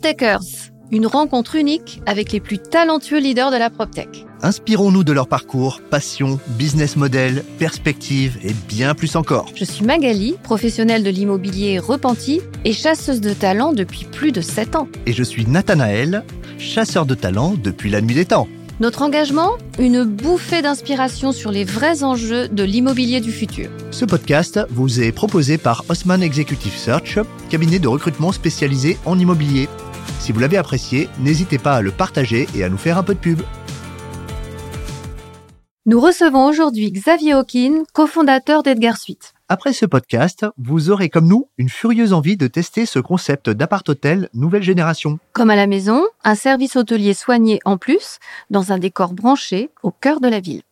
PropTechers, une rencontre unique avec les plus talentueux leaders de la PropTech. Inspirons-nous de leur parcours, passion, business model, perspective et bien plus encore. Je suis Magali, professionnelle de l'immobilier repenti et chasseuse de talent depuis plus de 7 ans. Et je suis Nathanaël, chasseur de talent depuis la nuit des temps. Notre engagement Une bouffée d'inspiration sur les vrais enjeux de l'immobilier du futur. Ce podcast vous est proposé par Osman Executive Search, cabinet de recrutement spécialisé en immobilier. Si vous l'avez apprécié, n'hésitez pas à le partager et à nous faire un peu de pub. Nous recevons aujourd'hui Xavier Hawkin, cofondateur d'Edgar Suite. Après ce podcast, vous aurez comme nous une furieuse envie de tester ce concept d'appart-hôtel nouvelle génération. Comme à la maison, un service hôtelier soigné en plus, dans un décor branché au cœur de la ville.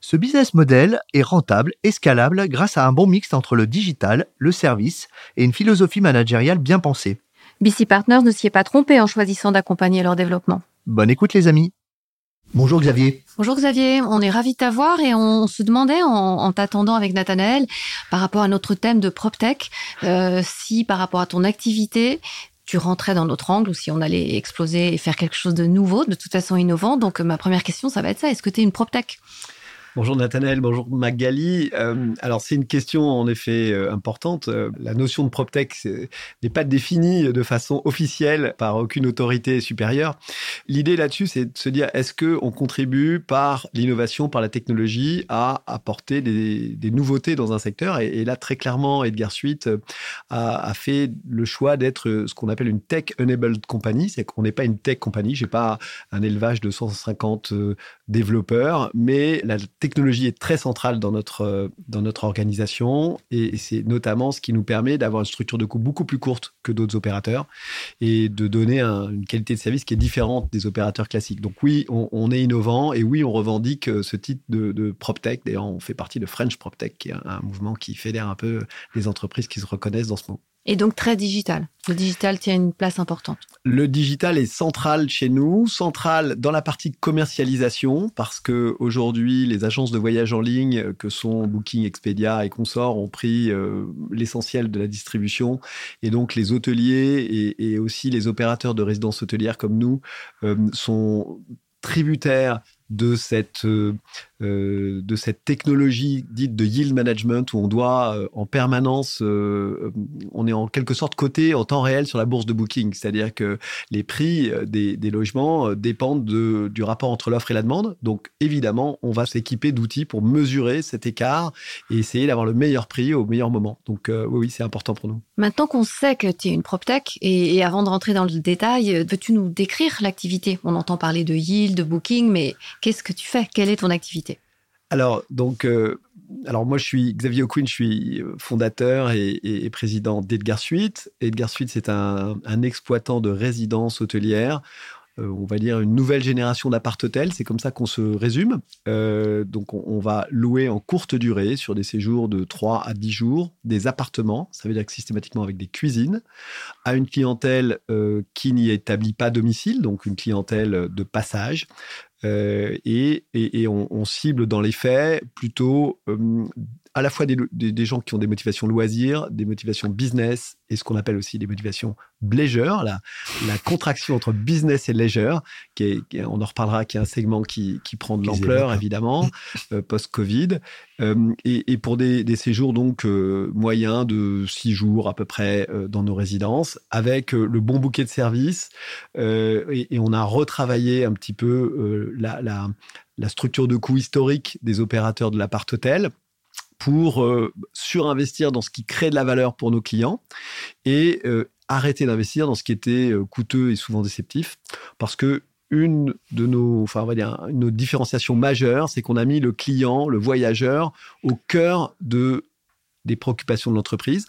Ce business model est rentable et scalable grâce à un bon mix entre le digital, le service et une philosophie managériale bien pensée. BC Partners ne s'y est pas trompé en choisissant d'accompagner leur développement. Bonne écoute les amis. Bonjour Xavier. Bonjour Xavier, on est ravi de t'avoir et on se demandait en, t'attendant avec Nathanaël par rapport à notre thème de PropTech, euh, si par rapport à ton activité, tu rentrais dans notre angle ou si on allait exploser et faire quelque chose de nouveau, de toute façon innovant. Donc ma première question, ça va être ça, est-ce que tu es une PropTech? Bonjour Nathanaël, bonjour Magali. Euh, alors c'est une question en effet euh, importante. Euh, la notion de PropTech n'est pas définie de façon officielle par aucune autorité supérieure. L'idée là-dessus, c'est de se dire est-ce que on contribue par l'innovation, par la technologie, à apporter des, nouveautés dans un secteur? Et, là très clairement, Edgar Suite a, a fait le choix d'être ce qu'on appelle une tech enabled company, c'est qu'on n'est pas une tech company. J'ai pas un élevage de 150 développeurs, mais la technologie est très centrale dans notre, euh, dans notre organisation et, c'est notamment ce qui nous permet d'avoir une structure de coût beaucoup plus courte que d'autres opérateurs et de donner une qualité de service qui est différente des opérateurs classiques. Donc oui, on, est innovant et oui, on revendique euh, ce titre de, de PropTech. D'ailleurs, on fait partie de French PropTech, qui est un mouvement qui fédère un peu les entreprises qui se reconnaissent dans ce mot. Et donc très digital. Le digital tient une place importante. Le digital est central chez nous, central dans la partie commercialisation, parce que aujourd'hui, les agences de voyage en ligne, que sont Booking, Expedia et consorts, ont pris euh, l'essentiel de la distribution. Et donc, les hôteliers et, aussi les opérateurs de résidences hôtelières comme nous euh, sont tributaires de cette euh, euh, de cette technologie dite de yield management où on doit euh, en permanence, on est en quelque sorte coté en temps réel sur la bourse de booking, c'est-à-dire que les prix des, logements dépendent de, du rapport entre l'offre et la demande. Donc évidemment, on va s'équiper d'outils pour mesurer cet écart et essayer d'avoir le meilleur prix au meilleur moment. Donc oui, c'est important pour nous. Maintenant qu'on sait que tu es une PropTech et, et avant de rentrer dans le détail, veux-tu nous décrire l'activité? On entend parler de yield, de booking, mais qu'est-ce que tu fais? Quelle est ton activité? Alors, donc, euh, alors moi, je suis Xavier O'Quinn, je suis euh, fondateur et, président d'Edgar Suite. Edgar Suite, c'est un, exploitant de résidences hôtelières. Euh, on va dire une nouvelle génération d'appart-hôtel, c'est comme ça qu'on se résume. donc, on, va louer en courte durée, sur des séjours de 3 à 10 jours, des appartements, ça veut dire que systématiquement avec des cuisines, à une clientèle qui n'y établit pas domicile, donc une clientèle de passage, euh, et, on, cible dans les faits plutôt euh, à la fois des, gens qui ont des motivations loisirs, des motivations business et ce qu'on appelle aussi des motivations leisure, la, la contraction entre business et leisure, qui est, on en reparlera, qui est un segment qui, prend de l'ampleur évidemment euh, post-Covid, euh, et, pour des, séjours donc euh, moyens de six jours à peu près dans nos résidences, avec le bon bouquet de services, et, on a retravaillé un petit peu la, la structure de coût historique des opérateurs de l'appart-hôtel pour euh, surinvestir dans ce qui crée de la valeur pour nos clients et euh, arrêter d'investir dans ce qui était euh, coûteux et souvent déceptif. Parce que une de nos, enfin, on va dire, une différenciation majeure, c'est qu'on a mis le client, le voyageur, au cœur de des préoccupations de l'entreprise.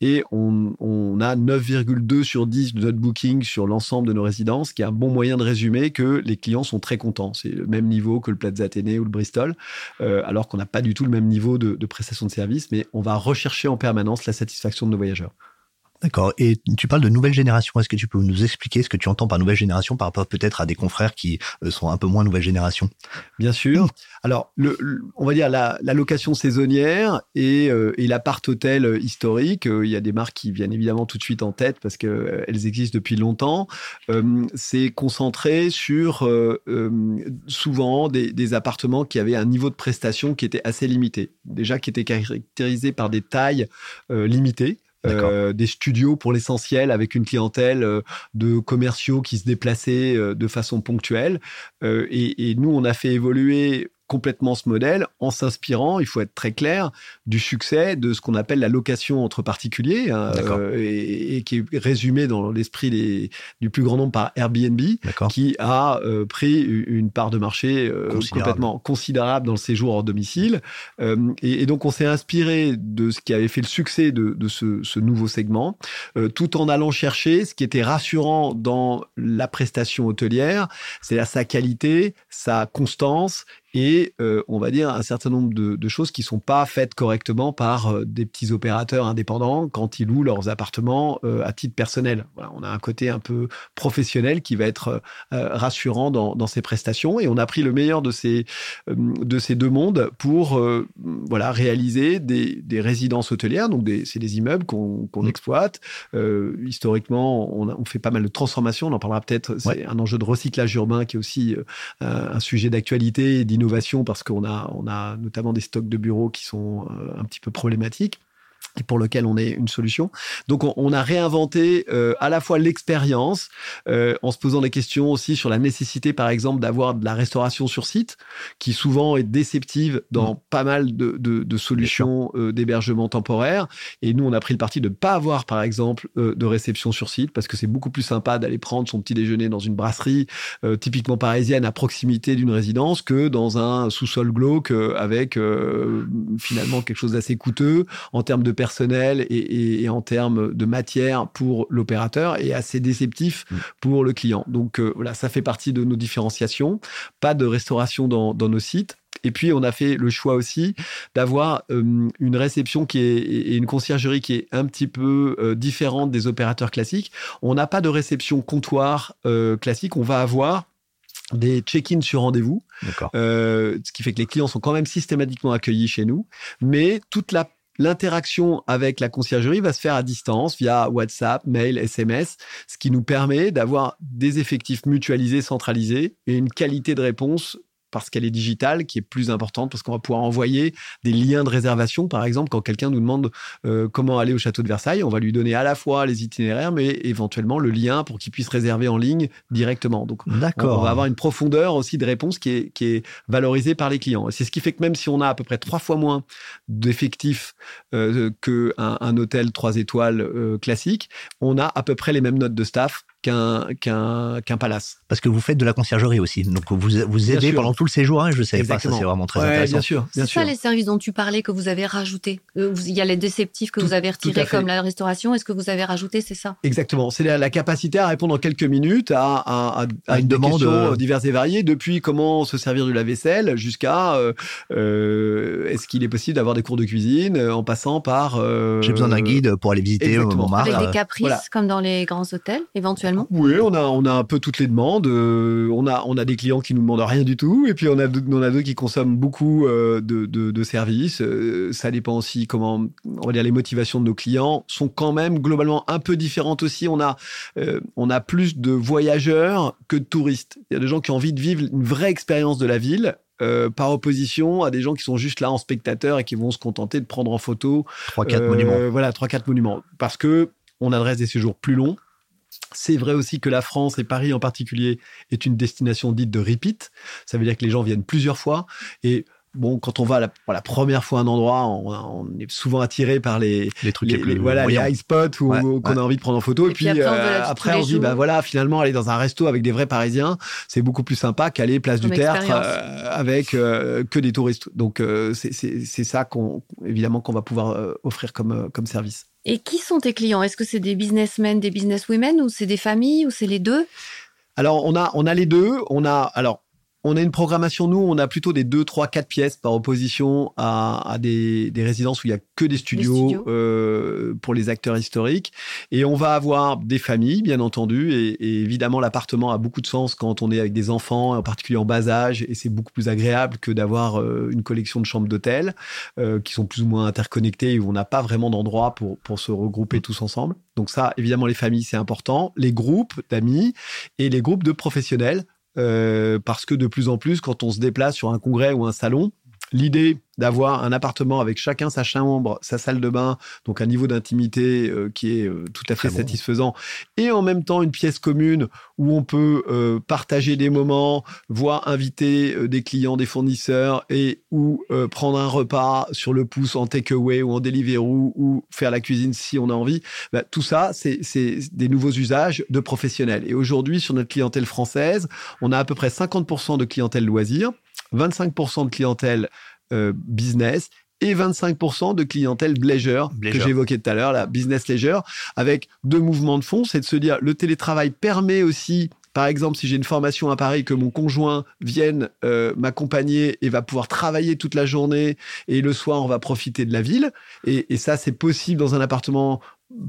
Et on, a 9,2 sur 10 de notre booking sur l'ensemble de nos résidences, qui est un bon moyen de résumer que les clients sont très contents. C'est le même niveau que le Plaza Athénée ou le Bristol, euh, alors qu'on n'a pas du tout le même niveau de, de prestation de service, mais on va rechercher en permanence la satisfaction de nos voyageurs. D'accord. Et tu parles de nouvelle génération. Est-ce que tu peux nous expliquer ce que tu entends par nouvelle génération par rapport peut-être à des confrères qui euh, sont un peu moins nouvelle génération? Bien sûr. Alors, le, on va dire la, location saisonnière et, euh, et l'appart hôtel historique. Euh, il y a des marques qui viennent évidemment tout de suite en tête parce qu'elles existent depuis longtemps. C'est concentré sur souvent des, des appartements qui avaient un niveau de prestation qui était assez limité. Déjà qui était caractérisé par des tailles limitées. Euh, des studios pour l'essentiel avec une clientèle euh, de commerciaux qui se déplaçaient euh, de façon ponctuelle. Et, et, nous, on a fait évoluer complètement ce modèle en s'inspirant, il faut être très clair, du succès de ce qu'on appelle la location entre particuliers hein, euh, et, qui est résumé dans l'esprit du plus grand nombre par Airbnb, qui a euh, pris une part de marché euh, complètement considérable dans le séjour hors domicile. Et, donc on s'est inspiré de ce qui avait fait le succès de, de ce, ce, nouveau segment, tout en allant chercher ce qui était rassurant dans la prestation hôtelière, c'est-à-dire sa qualité, sa constance et euh, on va dire un certain nombre de, choses qui sont pas faites correctement par euh, des petits opérateurs indépendants quand ils louent leurs appartements euh, à titre personnel. on a un côté un peu professionnel qui va être rassurant dans, ces prestations et on a pris le meilleur de ces de ces deux mondes pour voilà réaliser des, résidences hôtelières. Donc c'est des immeubles qu'on mmh. exploite. historiquement, on, on, fait pas mal de transformations. On en parlera peut-être. C'est un enjeu de recyclage urbain qui est aussi un sujet d'actualité parce qu'on a, on a notamment des stocks de bureaux qui sont euh, un petit peu problématiques et pour lequel on est une solution. Donc on, a réinventé euh, à la fois l'expérience, euh, en se posant des questions aussi sur la nécessité, par exemple, d'avoir de la restauration sur site, qui souvent est déceptive dans mmh. pas mal de, de, de solutions euh, d'hébergement temporaire. Et nous, on a pris le parti de ne pas avoir, par exemple, de réception sur site, parce que c'est beaucoup plus sympa d'aller prendre son petit déjeuner dans une brasserie typiquement parisienne à proximité d'une résidence que dans un sous-sol glauque avec finalement quelque chose d'assez coûteux en termes de personnel et, en termes de matière pour l'opérateur et assez déceptif mm. pour le client. Donc euh, voilà, ça fait partie de nos différenciations. Pas de restauration dans, nos sites. Et puis, on a fait le choix aussi d'avoir euh, une réception qui est, et une conciergerie qui est un petit peu euh, différente des opérateurs classiques. On n'a pas de réception comptoir classique. On va avoir des check-in sur rendez-vous, ce qui fait que les clients sont quand même systématiquement accueillis chez nous, mais toute la L'interaction avec la conciergerie va se faire à distance via WhatsApp, mail, SMS, ce qui nous permet d'avoir des effectifs mutualisés, centralisés et une qualité de réponse parce qu'elle est digitale, qui est plus importante, parce qu'on va pouvoir envoyer des liens de réservation, par exemple, quand quelqu'un nous demande euh, comment aller au château de Versailles, on va lui donner à la fois les itinéraires, mais éventuellement le lien pour qu'il puisse réserver en ligne directement. Donc, on, on, va avoir une profondeur aussi de réponse qui est, qui est valorisée par les clients. C'est ce qui fait que même si on a à peu près trois fois moins d'effectifs euh, qu'un un hôtel trois étoiles euh, classique, on a à peu près les mêmes notes de staff qu'un qu'un palace. Parce que vous faites de la conciergerie aussi, donc vous vous aidez pendant tout le séjour. Hein, je sais pas, ça c'est vraiment très intéressant. Bien sûr, C'est ça les services dont tu parlais que vous avez rajoutés. Euh, il y a les déceptifs que vous avez retirés comme la restauration. Est-ce que vous avez rajouté, c'est ça? Exactement. C'est la, capacité à répondre en quelques minutes à, à, à, une demande euh, diverses et variées, depuis comment se servir du lave-vaisselle jusqu'à euh, euh, est-ce qu'il est possible d'avoir des cours de cuisine en passant par. J'ai besoin d'un guide pour aller visiter Montmartre. Avec des caprices comme dans les grands hôtels, éventuellement. Oui, on a, on a un peu toutes les demandes. Euh, on, a, on a des clients qui nous demandent rien du tout, et puis on a, on a d'autres qui consomment beaucoup euh, de, de, services. Euh, ça dépend aussi comment, on va dire, les motivations de nos clients sont quand même globalement un peu différentes aussi. On a, on a plus de voyageurs que de touristes. Il y a des gens qui ont envie de vivre une vraie expérience de la ville. par opposition à des gens qui sont juste là en spectateur et qui vont se contenter de prendre en photo trois quatre monuments. Voilà, trois quatre monuments parce que on adresse des séjours plus longs c'est vrai aussi que la France et Paris en particulier est une destination dite de repeat. Ça veut dire que les gens viennent plusieurs fois et bon, quand on va la, pour la première fois à un endroit, on, est souvent attiré par les, les trucs les, voilà, les high spots ou qu'on a envie de prendre en photo. Et, puis, après, on, se dit, bah voilà, finalement, aller dans un resto avec des vrais Parisiens, c'est beaucoup plus sympa qu'aller place du Tertre euh, avec euh, que des touristes. Donc, euh, c'est ça qu'on, évidemment, qu'on va pouvoir offrir comme, comme service. Et qui sont tes clients? Est-ce que c'est des businessmen, des businesswomen ou c'est des familles ou c'est les deux? Alors on a on a les deux. On a alors on a une programmation, nous, on a plutôt des 2, 3, 4 pièces par opposition à, des, résidences où il n'y a que des studios, euh, pour les acteurs historiques. Et on va avoir des familles, bien entendu. Et, évidemment, l'appartement a beaucoup de sens quand on est avec des enfants, en particulier en bas âge. Et c'est beaucoup plus agréable que d'avoir euh, une collection de chambres d'hôtel euh, qui sont plus ou moins interconnectées où on n'a pas vraiment d'endroit pour, pour se regrouper tous ensemble. Donc ça, évidemment, les familles, c'est important. Les groupes d'amis et les groupes de professionnels euh, parce que de plus en plus, quand on se déplace sur un congrès ou un salon, l'idée d'avoir un appartement avec chacun sa chambre, sa salle de bain, donc un niveau d'intimité euh, qui est euh, tout à fait satisfaisant, et en même temps une pièce commune où on peut partager des moments, voire inviter des clients, des fournisseurs, et ou prendre un repas sur le pouce en takeaway ou en Deliveroo ou faire la cuisine si on a envie. Bah, tout ça, c'est des nouveaux usages de professionnels. Et aujourd'hui, sur notre clientèle française, on a à peu près 50% de clientèle loisirs, 25% de clientèle euh, business et 25% de clientèle leisure, que j'évoquais tout à l'heure, la business leisure, avec deux mouvements de fond. C'est de se dire, le télétravail permet aussi par exemple, si j'ai une formation à Paris, que mon conjoint vienne euh, m'accompagner et va pouvoir travailler toute la journée et le soir, on va profiter de la ville. Et, ça, c'est possible dans un appartement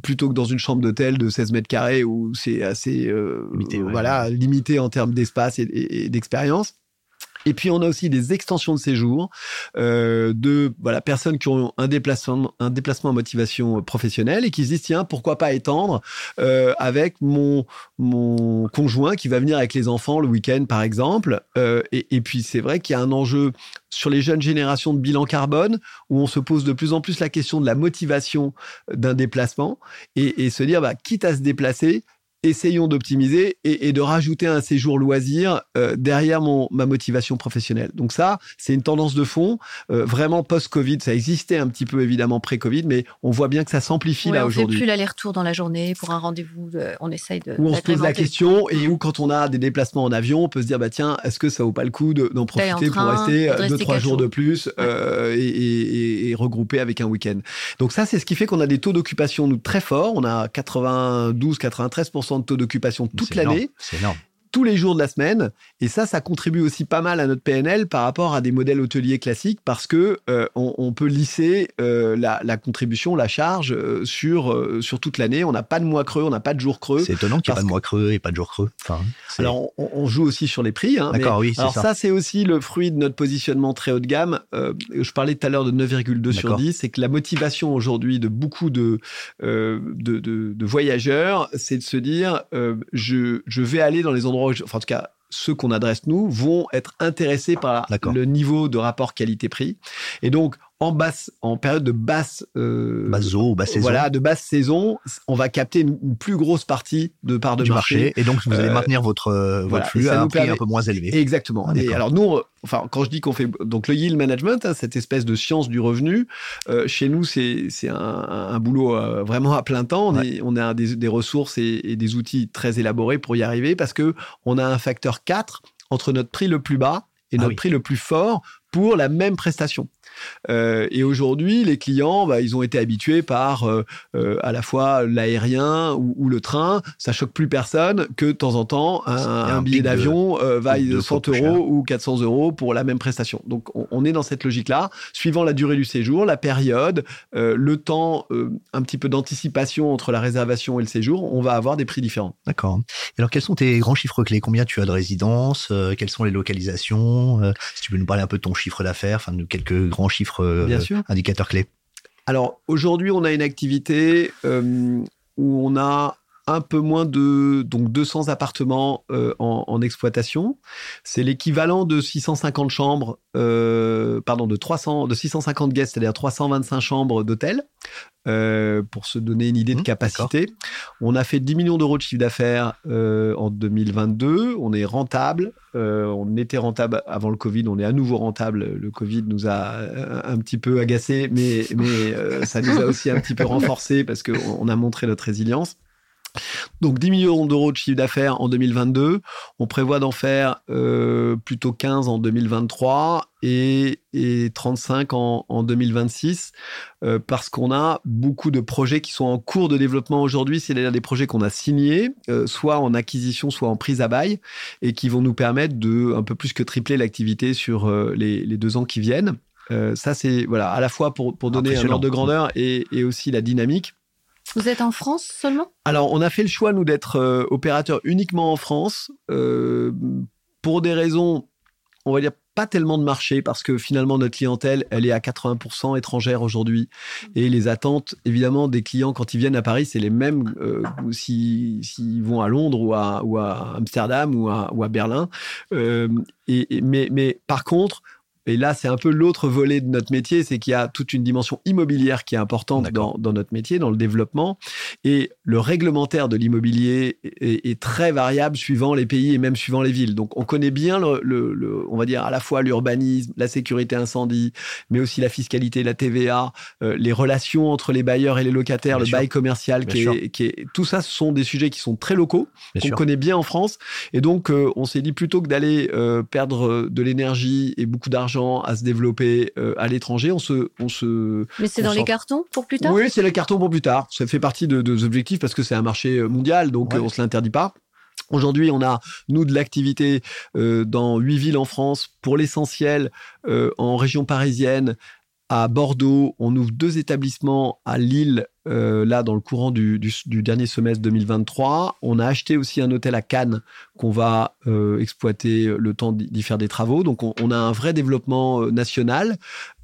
plutôt que dans une chambre d'hôtel de 16 mètres carrés où c'est assez euh, limité, voilà, limité en termes d'espace et d'expérience. Et puis on a aussi des extensions de séjour euh, de voilà personnes qui ont un déplacement un déplacement à motivation professionnelle et qui se disent tiens pourquoi pas étendre euh, avec mon mon conjoint qui va venir avec les enfants le week-end par exemple. Euh, et, puis c'est vrai qu'il y a un enjeu sur les jeunes générations de bilan carbone où on se pose de plus en plus la question de la motivation d'un déplacement et, et se dire bah, quitte à se déplacer essayons d'optimiser et, de rajouter un séjour loisir euh, derrière mon, ma motivation professionnelle. Donc ça, c'est une tendance de fond, euh, vraiment post-Covid. Ça existait un petit peu évidemment pré-Covid, mais on voit bien que ça s'amplifie là aujourd'hui. On fait plus l'aller-retour dans la journée pour un rendez-vous. on essaye de. Où on se pose la question et où quand on a des déplacements en avion, on peut se dire bah tiens, est-ce que ça vaut pas le coup d'en profiter pour rester euh, deux trois jours de plus et, et, regrouper avec un week-end. Donc ça, c'est ce qui fait qu'on a des taux d'occupation nous très forts. On a 92, 93 de taux d'occupation toute l'année. C'est énorme tous les jours de la semaine. Et ça, ça contribue aussi pas mal à notre PNL par rapport à des modèles hôteliers classiques parce que euh, on, peut lisser euh, la, contribution, la charge euh, sur sur toute l'année. On n'a pas de mois creux, on n'a pas de jours creux. C'est étonnant qu'il n'y ait pas de mois creux et pas de jours creux. Enfin, alors, on, joue aussi sur les prix. Hein, D'accord, oui, Alors ça, ça c'est aussi le fruit de notre positionnement très haut de gamme. je parlais tout à l'heure de 9,2 sur 10. C'est que la motivation aujourd'hui de beaucoup de, de, de, de, voyageurs, c'est de se dire, je, je vais aller dans les endroits enfin en tout cas ceux qu'on adresse nous, vont être intéressés par le niveau de rapport qualité-prix. Et donc, en basse, en période de basse, euh, basse saison. Voilà, de basse saison, on va capter une, plus grosse partie de part de marché. Et donc, vous allez euh, maintenir votre, euh, flux à un prix un peu moins élevé. Exactement. Ah, et alors, nous, enfin, quand je dis qu'on fait donc le yield management, hein, cette espèce de science du revenu, euh, chez nous, c'est c'est un, un, boulot vraiment à plein temps. On, est, on a des, des ressources et, et, des outils très élaborés pour y arriver parce que on a un facteur 4 entre notre prix le plus bas et ah notre prix le plus fort pour la même prestation. Euh, et aujourd'hui, les clients, bah, ils ont été habitués par euh, euh, à la fois l'aérien ou, le train. Ça choque plus personne que de temps en temps un, billet d'avion vaille 100 euros ou 400 euros pour la même prestation. Donc, on, est dans cette logique-là, suivant la durée du séjour, la période, le temps, un petit peu d'anticipation entre la réservation et le séjour, on va avoir des prix différents. D'accord. Alors, quels sont tes grands chiffres clés? Combien tu as de résidences? Quelles sont les localisations? Si tu peux nous parler un peu de ton chiffre d'affaires, enfin de quelques grands chiffres euh, indicateurs clés. Alors aujourd'hui, on a une activité euh, où on a un peu moins de donc 200 appartements euh, en, exploitation. C'est l'équivalent de 650 chambres, pardon, de 300, de 650 guests, c'est-à-dire 325 chambres d'hôtel. Euh, pour se donner une idée de mmh, capacité. On a fait 10 millions d'euros de chiffre d'affaires euh, en 2022. On est rentable. Euh, on était rentable avant le Covid. On est à nouveau rentable. Le Covid nous a un petit peu agacé, mais, mais ça nous a aussi un petit peu renforcé parce qu'on a montré notre résilience. Donc 10 millions d'euros de chiffre d'affaires en 2022. On prévoit d'en faire euh, plutôt 15 en 2023 et, et 35 en, en 2026 euh, parce qu'on a beaucoup de projets qui sont en cours de développement aujourd'hui, c'est-à-dire des projets qu'on a signés, euh, soit en acquisition, soit en prise à bail, et qui vont nous permettre de un peu plus que tripler l'activité sur les, les, deux ans qui viennent. Euh, ça, c'est voilà, à la fois pour, pour donner un ordre de grandeur et, et aussi la dynamique. Vous êtes en France seulement? Alors, on a fait le choix, nous, d'être euh, opérateur uniquement en France euh, pour des raisons, on va dire, pas tellement de marché parce que finalement notre clientèle elle est à 80% étrangère aujourd'hui. Et les attentes évidemment des clients quand ils viennent à Paris c'est les mêmes euh, s'ils si, vont à Londres ou à, Amsterdam ou à, Berlin. Euh, mais, mais par contre et là, c'est un peu l'autre volet de notre métier, c'est qu'il y a toute une dimension immobilière qui est importante dans, dans, notre métier, dans le développement. Et le réglementaire de l'immobilier est, est, très variable suivant les pays et même suivant les villes. Donc, on connaît bien, le, le, le on va dire, à la fois l'urbanisme, la sécurité incendie, mais aussi la fiscalité, la TVA, euh, les relations entre les bailleurs et les locataires, bien le sûr. bail commercial, qui est, qui est, tout ça, ce sont des sujets qui sont très locaux, qu'on connaît bien en France. Et donc, euh, on s'est dit plutôt que d'aller euh, perdre de l'énergie et beaucoup d'argent à se développer euh, à l'étranger. On se, on se. Mais c'est dans les cartons pour plus tard? Oui, c'est les cartons pour plus tard. Ça fait partie de, de, des objectifs parce que c'est un marché mondial, donc ouais. on se l'interdit pas. Aujourd'hui, on a, nous, de l'activité euh, dans huit villes en France, pour l'essentiel euh, en région parisienne, à Bordeaux. On ouvre deux établissements à Lille euh, là dans le courant du, du, du, dernier semestre 2023. On a acheté aussi un hôtel à Cannes qu'on va euh, exploiter le temps d'y faire des travaux. Donc on, on, a un vrai développement euh, national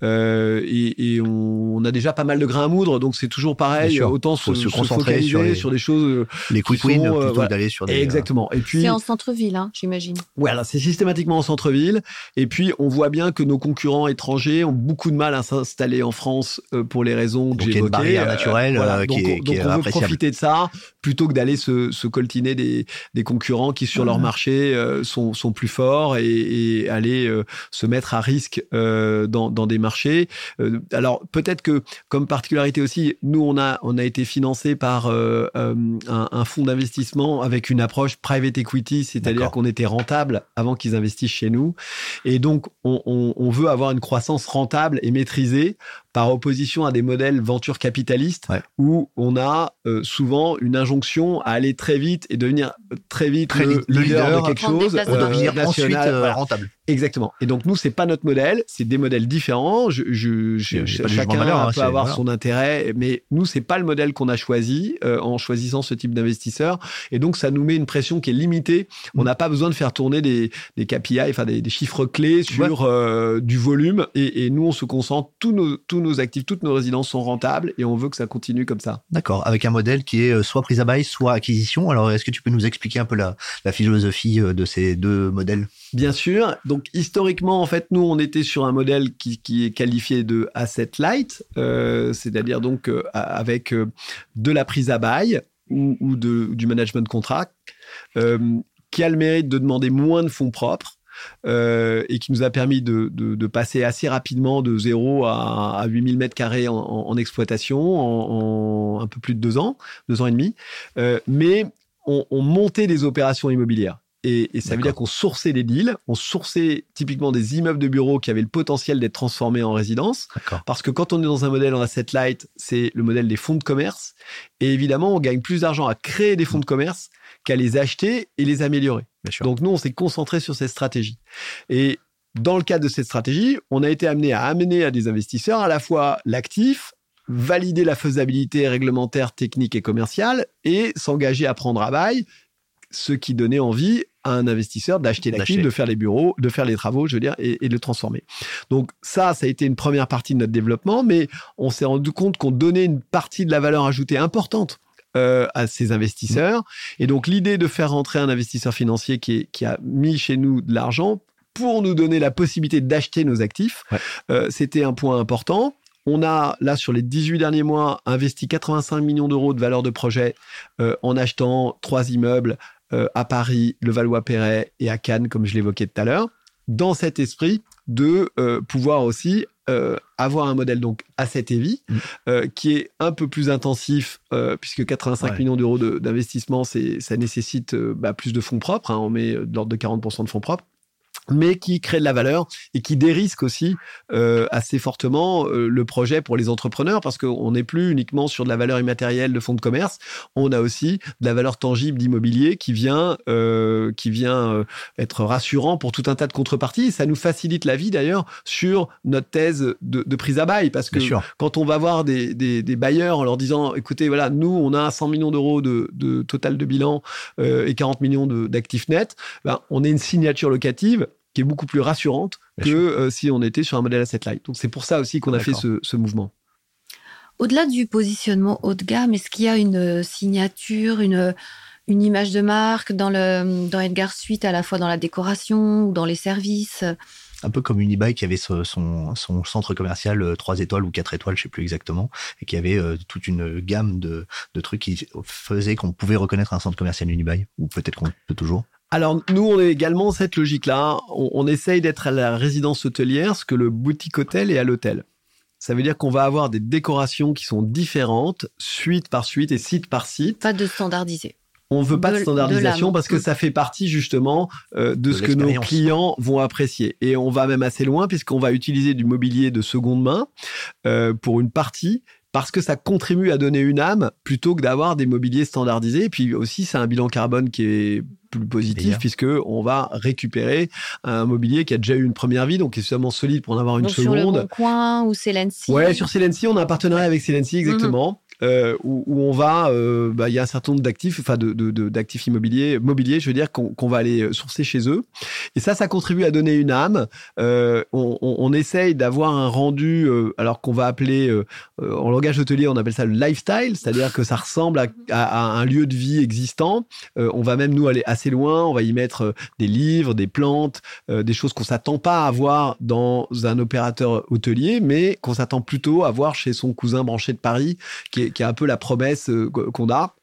euh, et, et on, on, a déjà pas mal de grains à moudre. Donc c'est toujours pareil. Autant se, se, concentrer sur, les, sur des choses les quick wins plutôt voilà. d'aller sur des exactement. Et puis c'est en centre-ville, hein, j'imagine. Voilà, c'est systématiquement en centre-ville. Et puis on voit bien que nos concurrents étrangers ont beaucoup de mal à s'installer en France pour les raisons que j'évoquais. une barrière naturelle voilà. euh, qui donc, est, donc qui est on veut profiter de ça plutôt que d'aller se, se, coltiner des, des, concurrents qui sur mmh. leur marché euh, sont, sont, plus forts et, et aller euh, se mettre à risque euh, dans, dans, des marchés. Euh, alors peut-être que comme particularité aussi, nous on a on a été financé par euh, un, un, fonds d'investissement avec une approche private equity, c'est-à-dire qu'on était rentable avant qu'ils investissent chez nous, et donc on, on, on veut avoir une croissance rentable et maîtrisée par opposition à des modèles venture capitalistes ouais. où on a euh, souvent une injonction à aller très vite et devenir très vite très le, le, leader, leader de quelque chose, euh, devenir national, ensuite euh, voilà. rentable. Exactement. Et donc nous, c'est pas notre modèle, c'est des modèles différents. Je, je, je chacun peut hein, avoir voilà. son intérêt, mais nous, c'est pas le modèle qu'on a choisi euh, en choisissant ce type d'investisseur. Et donc ça nous met une pression qui est limitée. On n'a pas besoin de faire tourner des, des KPI, enfin des, des chiffres clés sur ouais. euh, du volume. Et, et, nous, on se concentre tous nos tous nos actifs, toutes nos résidences sont rentables et on veut que ça continue comme ça. D'accord. Avec un modèle qui est soit prise à bail, soit acquisition. Alors, est-ce que tu peux nous expliquer un peu la, la philosophie euh, de ces deux modèles? Bien sûr. Donc historiquement, en fait, nous, on était sur un modèle qui, qui est qualifié de asset light, euh, c'est-à-dire donc euh, avec euh, de la prise à bail ou, ou de, du management contract, euh, qui a le mérite de demander moins de fonds propres. Euh, et qui nous a permis de, de, de, passer assez rapidement de 0 à, à 8000 mètres carrés en, exploitation en, en, un peu plus de deux ans, deux ans et demi. Euh, mais on, on montait des opérations immobilières. Et, et ça veut dire qu'on sourçait des deals, on sourçait typiquement des immeubles de bureaux qui avaient le potentiel d'être transformés en résidence. Parce que quand on est dans un modèle en asset light, c'est le modèle des fonds de commerce. Et évidemment, on gagne plus d'argent à créer des fonds de commerce qu'à les acheter et les améliorer. Donc nous, on s'est concentré sur cette stratégie. Et dans le cadre de cette stratégie, on a été amené à amener à des investisseurs à la fois l'actif, valider la faisabilité réglementaire, technique et commerciale et s'engager à prendre à bail ce qui donnait envie à un investisseur d'acheter l'actif, de faire les bureaux, de faire les travaux, je veux dire, et, et, de le transformer. Donc ça, ça a été une première partie de notre développement, mais on s'est rendu compte qu'on donnait une partie de la valeur ajoutée importante euh, à ces investisseurs. Mmh. Et donc l'idée de faire rentrer un investisseur financier qui, est, qui a mis chez nous de l'argent pour nous donner la possibilité d'acheter nos actifs, ouais. euh, c'était un point important. On a, là, sur les 18 derniers mois, investi 85 millions d'euros de valeur de projet euh, en achetant trois immeubles euh, à Paris, le Valois-Perret et à Cannes, comme je l'évoquais tout à l'heure, dans cet esprit de euh, pouvoir aussi euh, avoir un modèle donc asset heavy Mm. euh, qui est un peu plus intensif euh, puisque 85 Ouais. millions d'euros de- d'investissement, c'est ça nécessite bah, plus de fonds propres. hein, on met de l'ordre de 40% de fonds propres mais qui crée de la valeur et qui dérisque aussi euh, assez fortement euh, le projet pour les entrepreneurs parce qu'on n'est plus uniquement sur de la valeur immatérielle de fonds de commerce, on a aussi de la valeur tangible d'immobilier qui vient euh, qui vient euh, être rassurant pour tout un tas de contreparties. Ça nous facilite la vie d'ailleurs sur notre thèse de, de prise à bail parce que quand on va voir des, des, des bailleurs en leur disant écoutez voilà nous on a 100 millions d'euros de, de total de bilan euh, et 40 millions d'actifs nets ben, on est une signature locative qui est beaucoup plus rassurante Bien que euh, si on était sur un modèle asset light. Donc c'est pour ça aussi qu'on a fait ce, ce mouvement. Au-delà du positionnement haut de gamme, est-ce qu'il y a une euh, signature, une, une image de marque dans, le, dans Edgar Suite, à la fois dans la décoration ou dans les services? Un peu comme Unibail qui avait son, son centre commercial euh, 3 étoiles ou 4 étoiles, je sais plus exactement, et qui avait euh, toute une gamme de, de trucs qui faisaient qu'on pouvait reconnaître un centre commercial Unibail, ou peut-être qu'on peut toujours. Alors nous, on est également cette logique-là. On, on essaye d'être à la résidence hôtelière, ce que le boutique hôtel est à l'hôtel. Ça veut dire qu'on va avoir des décorations qui sont différentes, suite par suite et site par site. Pas de standardiser. On veut pas de, De- standardisation de parce que Mm. ça fait partie justement euh, de, De ce que nos clients vont apprécier. Et on va même assez loin puisqu'on va utiliser du mobilier de seconde main euh, pour une partie parce que ça contribue à donner une âme plutôt que d'avoir des mobiliers standardisés. Et puis aussi, c'est un bilan carbone qui est plus positif puisque on va récupérer un mobilier qui a déjà eu une première vie, donc qui est suffisamment solide pour en avoir une Donc sur le seconde. Bon Coin ou Célency. Ouais, sur Celency, on a un partenariat avec Celency, exactement. Mhm. Euh, où, on va, euh, bah, il y a un certain nombre d'actifs, enfin d'actifs immobiliers, mobiliers, je veux dire, qu'on, va aller euh, sourcer chez eux. Et ça, ça contribue à donner une âme. On, essaye d'avoir un rendu, alors qu'on va appeler, en langage hôtelier, on appelle ça le lifestyle, c'est-à-dire que ça ressemble à, un lieu de vie existant. On va même nous aller assez loin, on va y mettre des livres, des plantes, des choses qu'on s'attend pas à voir dans un opérateur hôtelier, mais qu'on s'attend plutôt à voir chez son cousin branché de Paris, qui est, qui est un peu la promesse euh, qu'on a.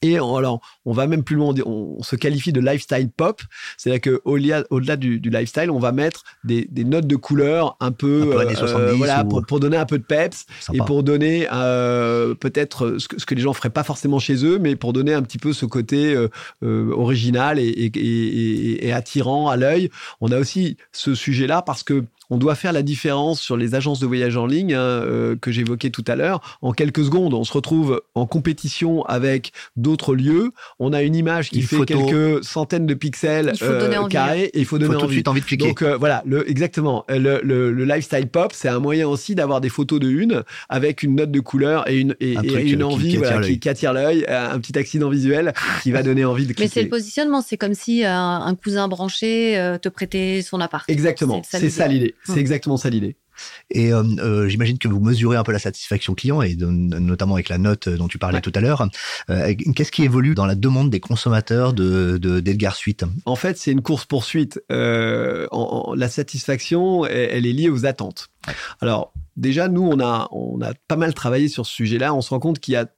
Et on- alors, on va même plus loin, on, se qualifie de lifestyle pop, c'est-à-dire que au-delà au-delà du, du lifestyle, on va mettre des, des notes de couleur un peu, Un peu années euh, 70 voilà, ou- pour, pour donner un peu de peps Sympa. et pour donner euh, peut-être ce que, ce que les gens feraient pas forcément chez eux, mais pour donner un petit peu ce côté euh, original et, et, et- et- et attirant à l'œil. On a aussi ce sujet-là parce que on doit faire la différence sur les agences de voyage en ligne hein, euh, que j'évoquais tout à l'heure. En quelques secondes, on se retrouve en compétition avec d'autres lieux. On a une image qui Une fait photo. quelques centaines de pixels Il faut donner envie, carrés et il faut Il donner faut tout de envie. suite envie de cliquer. Donc euh, voilà, le, exactement. Le, le, le lifestyle pop, c'est un moyen aussi d'avoir des photos de une avec une note de couleur et une, et, Un et truc, une euh, qui- envie qui attire voilà, l'œil. qui, qui attire l'œil, euh, un petit accident visuel qui va donner envie de cliquer. Mais c'est le positionnement. C'est comme si un, un cousin branché euh, te prêtait son appart. Exactement, c'est ça l'idée. C'est Hum. exactement ça l'idée. Et euh, euh, j'imagine que vous mesurez un peu la satisfaction client et de- notamment avec la note dont tu parlais Ouais. tout à l'heure. Euh, Qu'est-ce qui évolue dans la demande des consommateurs de de- d'Edgar Suite? En fait, c'est une course poursuite. En- en- la satisfaction, elle, elle est liée aux attentes. Alors déjà, nous, on a on a pas mal travaillé sur ce sujet-là. On se rend compte qu'il y a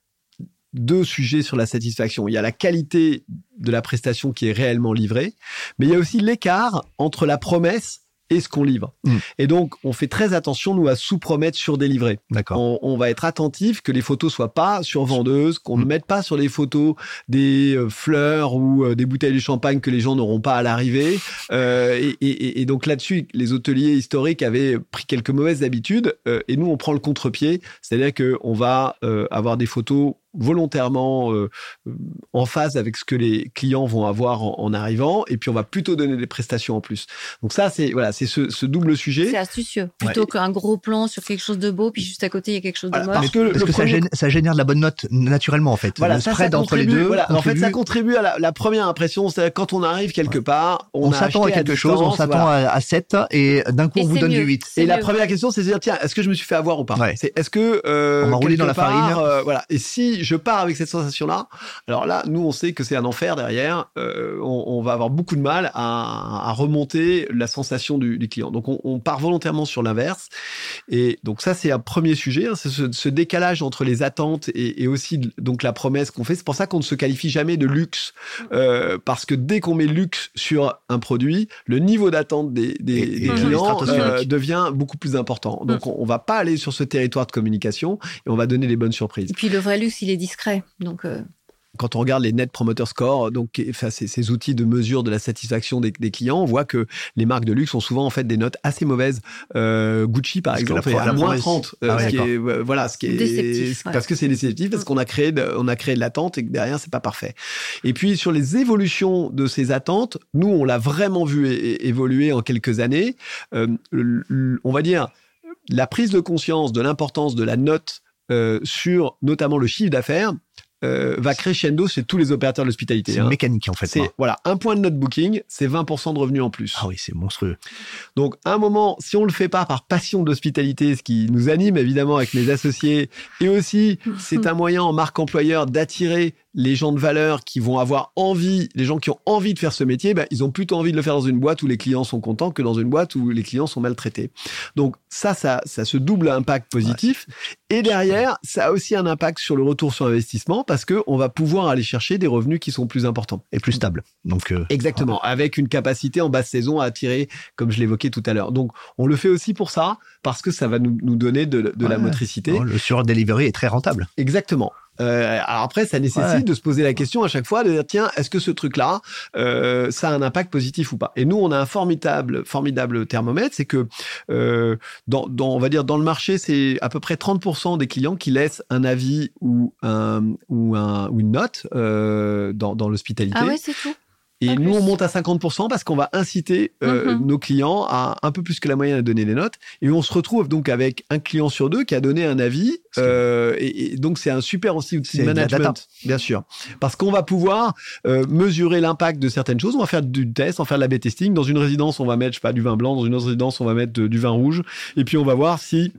deux sujets sur la satisfaction. Il y a la qualité de la prestation qui est réellement livrée, mais il y a aussi l'écart entre la promesse et ce qu'on livre. Mm. Et donc, on fait très attention, nous, à sous-promettre sur délivrer. D'accord. On, on va être attentif que les photos soient pas survendeuses, qu'on Mm. ne mette pas sur les photos des euh, fleurs ou euh, des bouteilles de champagne que les gens n'auront pas à l'arrivée. Euh, et, et- et donc là-dessus, les hôteliers historiques avaient pris quelques mauvaises habitudes et nous, on prend le contre-pied, c'est-à-dire que on va avoir des photos volontairement euh, euh, en phase avec ce que les clients vont avoir en, en arrivant et puis on va plutôt donner des prestations en plus. Donc ça c'est voilà, c'est ce, ce double sujet. C'est astucieux. Plutôt qu'un gros plan sur quelque chose de beau, puis juste à côté, il y a quelque chose de Voilà, moche. parce que, Parce que ça, génère, ça génère de la bonne note naturellement en fait. Voilà, le ça, ça spread entre les contribue- deux. voilà. En fait, ça contribue- à la, la première impression. C'est quand on arrive quelque part, on, s'attend à quelque chose, on s'attend voilà. à, à 7 et d'un coup Et on vous donne mieux. du 8. C'est Et la première question, c'est de se dire tiens, est-ce que je me suis fait avoir ou pas? Ouais. C'est est-ce que euh, On m'a roulé dans la farine. voilà. Et si si je pars avec cette sensation-là, alors là, nous, on sait que c'est un enfer derrière. Euh, on, va avoir beaucoup de mal à, remonter la sensation du, client. Donc, on, part volontairement sur l'inverse. Et donc, ça, c'est un premier sujet. Hein, c'est ce, décalage entre les attentes et, aussi donc la promesse qu'on fait. C'est pour ça qu'on ne se qualifie jamais de luxe, euh, parce que dès qu'on met luxe sur un produit, le niveau d'attente des, clients euh, devient beaucoup plus important. Donc, on, on va pas aller sur ce territoire de communication et on va donner les bonnes surprises. Et puis le vrai luxe, il est discret. Donc euh, quand on regarde les Net Promoter Score, donc enfin, ces, ces, outils de mesure de la satisfaction des, clients, on voit que les marques de luxe ont souvent en fait des notes assez mauvaises. Euh, Gucci par exemple est à moins 30, euh, ah ce qui est, voilà, ce qui est parce que c'est déceptif parce qu'on a créé de, on a créé de l'attente et que derrière c'est pas parfait. Et puis sur les évolutions de ces attentes, nous on l'a vraiment vu évoluer en quelques années. on va dire la prise de conscience de l'importance de la note euh, sur notamment le chiffre d'affaires euh, va crescendo chez tous les opérateurs de l'hospitalité. C'est hein. mécanique en fait. C'est voilà un point de note booking, c'est 20% de revenus en plus. Ah oui, c'est monstrueux. Donc à un moment, si on le fait pas par passion d'hospitalité, ce qui nous anime évidemment avec mes associés, et aussi c'est un moyen en marque employeur d'attirer les gens de valeur qui vont avoir envie, les gens qui ont envie de faire ce métier, ben, ils ont plutôt envie de le faire dans une boîte où les clients sont contents que dans une boîte où les clients sont maltraités. Donc ça, ça, ça se double impact positif. et derrière, ça a aussi un impact sur le retour sur investissement parce que on va pouvoir aller chercher des revenus qui sont plus importants et plus stables. Donc euh, exactement, avec une capacité en basse saison à attirer, comme je l'évoquais tout à l'heure. Donc on le fait aussi pour ça parce que ça va nous, nous donner de, de la motricité. le sur delivery est très rentable. Exactement. Euh, alors après, ça nécessite de se poser la question à chaque fois de dire tiens, est-ce que ce truc-là, euh, ça a un impact positif ou pas? Et nous, on a un formidable, formidable thermomètre, c'est que euh, dans, on va dire dans le marché, c'est à peu près 30% des clients qui laissent un avis ou un ou un ou une note dans, dans l'hospitalité. Ah ouais, c'est tout. Et nous, on monte à 50% parce qu'on va inciter euh, mhm. nos clients à un peu plus que la moyenne à donner des notes. Et on se retrouve donc avec un client sur deux qui a donné un avis. Euh, et, donc, c'est un super aussi outil de management, bien sûr. Parce qu'on va pouvoir euh, mesurer l'impact de certaines choses. On va faire du test, on va faire de la B-testing. Dans une résidence, on va mettre, je sais pas, du vin blanc. Dans une autre résidence, on va mettre du vin rouge. Et puis, on va voir si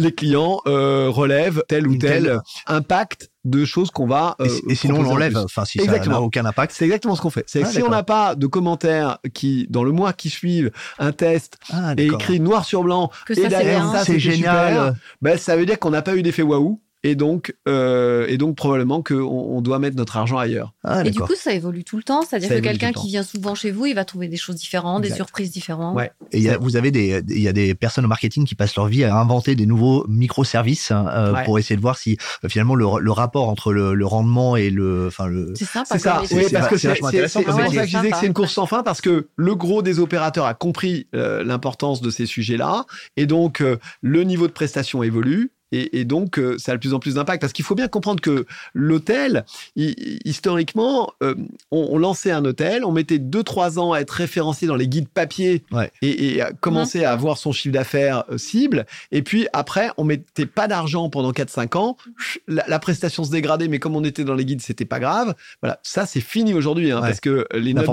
les clients euh, relèvent tel ou tel, impact de choses qu'on va et, euh, sinon on l'enlève enfin si ça n'a aucun impact. C'est exactement ce qu'on fait. C'est ah, si on n'a pas de commentaires qui dans le mois qui suivent un test ah, et écrit noir sur blanc que et derrière ça c'est génial. ben, ça veut dire qu'on n'a pas eu d'effet waouh et donc, euh, et donc probablement qu'on on doit mettre notre argent ailleurs. Ah, et du coup, ça évolue tout le temps, c'est-à-dire que quelqu'un qui vient souvent chez vous, il va trouver des choses différentes, des surprises différentes. Ouais. Et y a, vous avez des, il y a des personnes au marketing qui passent leur vie à inventer des nouveaux microservices hein, euh, pour essayer de voir si euh, finalement le, le, rapport entre le, le, rendement et le, enfin le. C'est ça. C'est ça. Oui, parce que c'est pour ça que je disais que c'est une course sans fin parce que le gros des opérateurs a compris euh, l'importance de ces sujets-là et donc le niveau de prestation évolue et, et, donc, euh, ça a de plus en plus d'impact. Parce qu'il faut bien comprendre que l'hôtel, historiquement, euh, on, on, lançait un hôtel, on mettait 2-3 ans à être référencé dans les guides papier et, et, à commencer à avoir son chiffre d'affaires euh, cible. Et puis après, on mettait pas d'argent pendant 4-5 ans. La, la, prestation se dégradait, mais comme on était dans les guides, c'était pas grave. Voilà, ça c'est fini aujourd'hui, hein, parce que les notes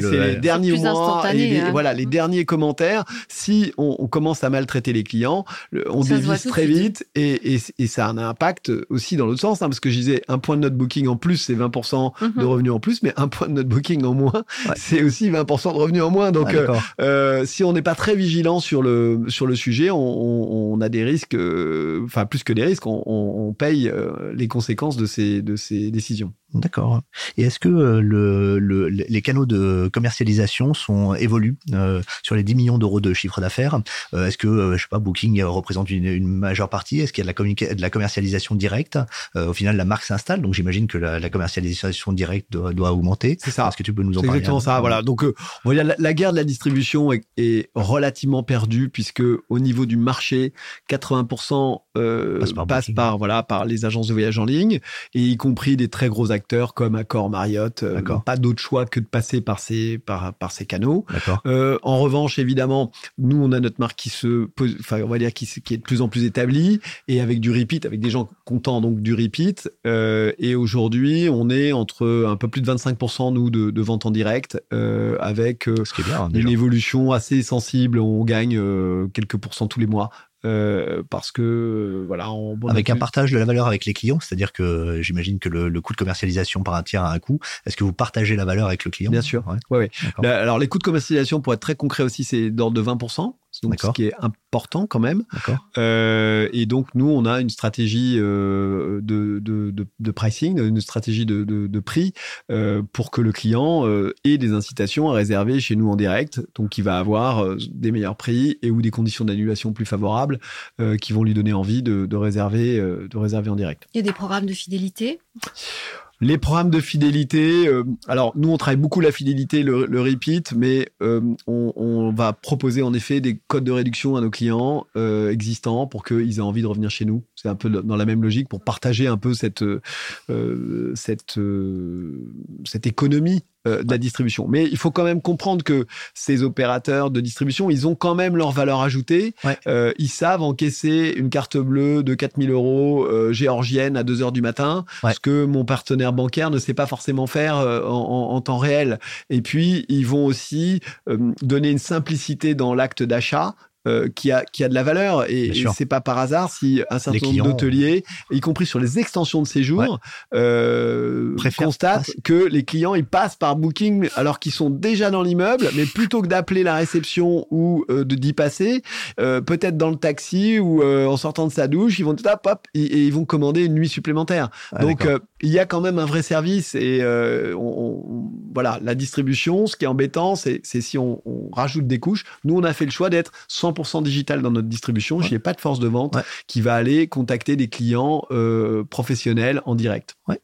c'est les derniers mois, et hein. voilà, les derniers commentaires. Si on, on, commence à maltraiter les clients, on dévisse très vite. Et et, ça a un impact aussi dans l'autre sens, hein, parce que je disais un point de note booking en plus, c'est 20% de mhm. revenus en plus, mais un point de note booking en moins, c'est aussi 20% de revenus en moins. Donc, euh, euh, si on n'est pas très vigilant sur le sur le sujet, on, a des risques, euh, enfin plus que des risques, on, on paye les conséquences de ces de ces décisions. D'accord. Et est-ce que euh, le, le, les canaux de commercialisation sont évoluent euh, sur les 10 millions d'euros de chiffre d'affaires euh, Est-ce que, je sais pas, Booking représente une, une majeure partie? Est-ce qu'il y a de la, de la commercialisation directe? Au final, la marque s'installe, donc j'imagine que la, la, commercialisation directe doit, doit augmenter. C'est ça. Est-ce que tu peux nous en parler exactement ça. Voilà. Donc, on va dire, la, la, guerre de la distribution est, est, relativement perdue puisque au niveau du marché, 80% passe, par, passe par, voilà par les agences de voyage en ligne et y compris des très gros acteurs comme Accor, Marriott, euh, pas d'autre choix que de passer par ces par, par ces canaux. Euh, en revanche, évidemment, nous on a notre marque qui se, enfin on va dire qui, qui est de plus en plus établie et avec du repeat, avec des gens contents donc du repeat. Euh, et aujourd'hui, on est entre un peu plus de 25% nous de, de vente en direct avec bien, une évolution assez sensible. On gagne quelques pourcents tous les mois euh, parce que voilà. On, avec un partage de la valeur avec les clients, c'est-à-dire que j'imagine que le, coût de commercialisation par un tiers a un coût. Est-ce que vous partagez la valeur avec le client? Bien sûr. Ouais. Ouais, alors les coûts de commercialisation, pour être très concret aussi, c'est d'ordre de 20% donc ce qui est important quand même. Euh, et donc nous, on a une stratégie euh, de, de, de, pricing, une stratégie de, de prix euh, pour que le client euh, ait des incitations à réserver chez nous en direct. Donc il va avoir euh, des meilleurs prix et ou des conditions d'annulation plus favorables euh, qui vont lui donner envie de, de réserver, de réserver en direct. Il y a des programmes de fidélité? Les programmes de fidélité, euh, alors nous on travaille beaucoup la fidélité, le, repeat, mais euh, on, va proposer en effet des codes de réduction à nos clients euh, existants pour qu'ils aient envie de revenir chez nous. C'est un peu dans la même logique pour partager un peu cette cette cette économie euh, de la distribution. Mais il faut quand même comprendre que ces opérateurs de distribution, ils ont quand même leur valeur ajoutée. Euh, ils savent encaisser une carte bleue de 4000 euros euh, géorgienne à 2 heures du matin, ce que mon partenaire bancaire ne sait pas forcément faire en, en, temps réel. Et puis, ils vont aussi donner une simplicité dans l'acte d'achat euh, qui a qui a de la valeur et, et c'est pas par hasard si un certain nombre d'hôteliers, y compris sur les extensions de séjour, euh, constatent que les clients ils passent par Booking alors qu'ils sont déjà dans l'immeuble, mais plutôt que d'appeler la réception ou euh, de d'y passer, euh, peut-être dans le taxi ou euh, en sortant de sa douche, ils vont hop hop et, ils vont commander une nuit supplémentaire. Ah, Donc il y a quand même un vrai service et on, voilà la distribution. Ce qui est embêtant, c'est si on, on rajoute des couches. Nous on a fait le choix d'être 100 100% digital dans notre distribution. Je n'ai pas de force de vente qui va aller contacter des clients euh, professionnels en direct. Ouais.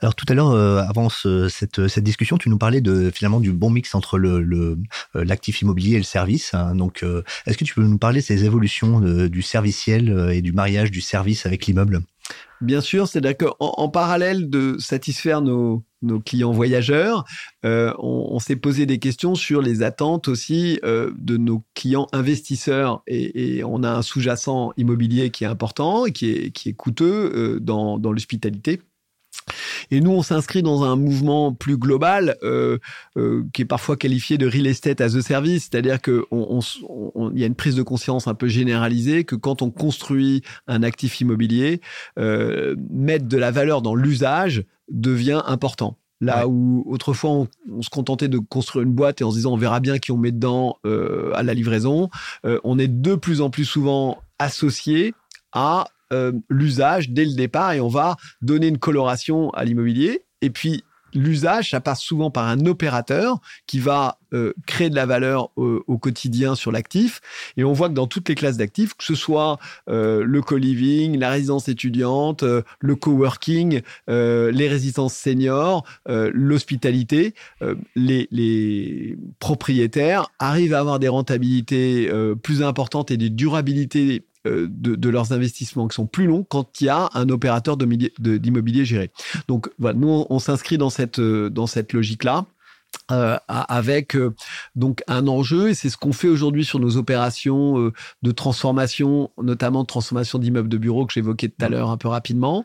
Alors tout à l'heure, euh, avant cette, discussion, tu nous parlais de finalement du bon mix entre le, euh, l'actif immobilier et le service. Hein. Donc, est-ce que tu peux nous parler de ces évolutions du serviciel et du mariage du service avec l'immeuble? Bien sûr, c'est-à-dire qu'en en parallèle de satisfaire nos, nos clients voyageurs, euh, on, s'est posé des questions sur les attentes aussi euh, de nos clients investisseurs. Et, on a un sous-jacent immobilier qui est important et qui est, qui est coûteux euh, dans, dans l'hospitalité. Et nous, on s'inscrit dans un mouvement plus global euh, euh, qui est parfois qualifié de real estate as a service, c'est-à-dire qu'il on, on, y a une prise de conscience un peu généralisée que quand on construit un actif immobilier, euh, mettre de la valeur dans l'usage devient important. Là où autrefois on, se contentait de construire une boîte et en se disant on verra bien qui on met dedans à la livraison, on est de plus en plus souvent associé à euh, l'usage dès le départ et on va donner une coloration à l'immobilier. Et puis l'usage, ça passe souvent par un opérateur qui va euh, créer de la valeur au, quotidien sur l'actif. Et on voit que dans toutes les classes d'actifs, que ce soit euh, le co-living, la résidence étudiante, le coworking, les résidences seniors, l'hospitalité, les, les, propriétaires arrivent à avoir des rentabilités plus importantes et des durabilités euh, de, leurs investissements qui sont plus longs quand il y a un opérateur d'immobilier géré. Donc voilà, nous on, s'inscrit dans cette euh, dans cette logique là. Euh, avec donc un enjeu et c'est ce qu'on fait aujourd'hui sur nos opérations de transformation, notamment de transformation d'immeubles de bureaux que j'évoquais tout à l'heure un peu rapidement.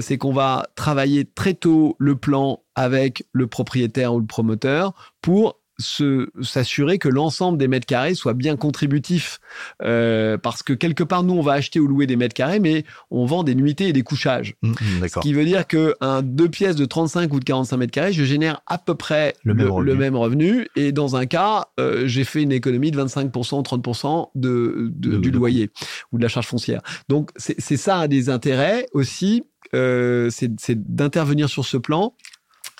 c'est qu'on va travailler très tôt le plan avec le propriétaire ou le promoteur pour s'assurer que l'ensemble des mètres carrés soit bien contributif. Euh, parce que quelque part, nous, on va acheter ou louer des mètres carrés, mais on vend des nuitées et des couchages. Mmh, mmh, ce qui veut dire que un deux pièces de 35 ou de 45 mètres carrés, je génère à peu près le, même, revenu. Et dans un cas, euh, j'ai fait une économie de 25% ou 30% de, du loyer ou de la charge foncière. Donc, c'est ça un des intérêts aussi. Euh, c'est d'intervenir sur ce plan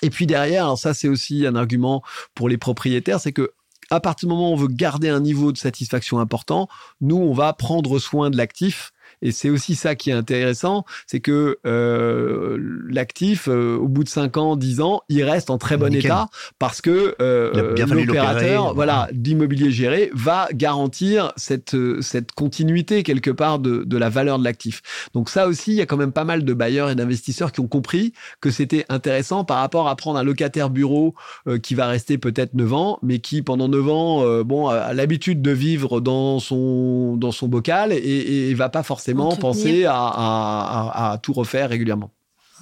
et puis derrière, alors ça c'est aussi un argument pour les propriétaires, c'est que à partir du moment où on veut garder un niveau de satisfaction important, nous on va prendre soin de l'actif et c'est aussi ça qui est intéressant, c'est que euh, l'actif, euh, au bout de 5 ans, 10 ans, il reste en très bon état parce que euh, l'opérateur voilà, d'immobilier géré va garantir cette, cette continuité quelque part de, de la valeur de l'actif. Donc ça aussi, il y a quand même pas mal de bailleurs et d'investisseurs qui ont compris que c'était intéressant par rapport à prendre un locataire bureau euh, qui va rester peut-être 9 ans, mais qui pendant 9 ans euh, bon, a l'habitude de vivre dans son, dans son bocal et, et va pas forcément penser à, tout refaire régulièrement.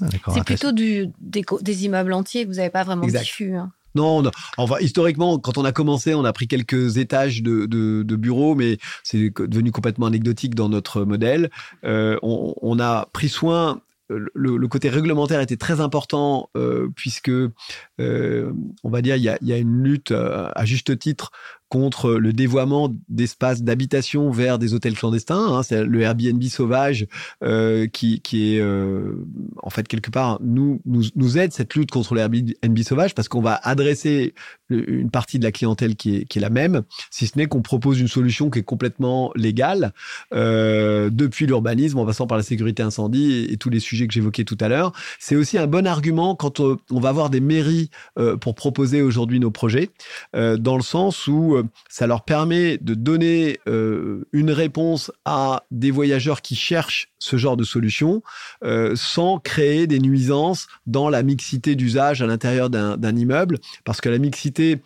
Ah, c'est plutôt du, des, immeubles entiers que vous n'avez pas vraiment dessus. Hein. Non, Enfin, historiquement, quand on a commencé, on a pris quelques étages de, de, bureaux, mais c'est devenu complètement anecdotique dans notre modèle. Euh, on, on, a pris soin le, côté réglementaire était très important euh, puisque, euh, on va dire, il y a, y a, une lutte euh, à juste titre contre le dévoiement d'espaces d'habitation vers des hôtels clandestins. Hein, c'est le Airbnb sauvage euh, qui, qui est euh, en fait quelque part nous, nous, nous aide cette lutte contre le Airbnb sauvage parce qu'on va adresser une partie de la clientèle qui est, qui est la même, si ce n'est qu'on propose une solution qui est complètement légale euh, depuis l'urbanisme en passant par la sécurité incendie et, tous les sujets que j'évoquais tout à l'heure. C'est aussi un bon argument quand on, on va avoir des mairies euh, pour proposer aujourd'hui nos projets, euh, dans le sens où euh, ça leur permet de donner euh, une réponse à des voyageurs qui cherchent ce genre de solution euh, sans créer des nuisances dans la mixité d'usage à l'intérieur d'un immeuble. Parce que la mixité,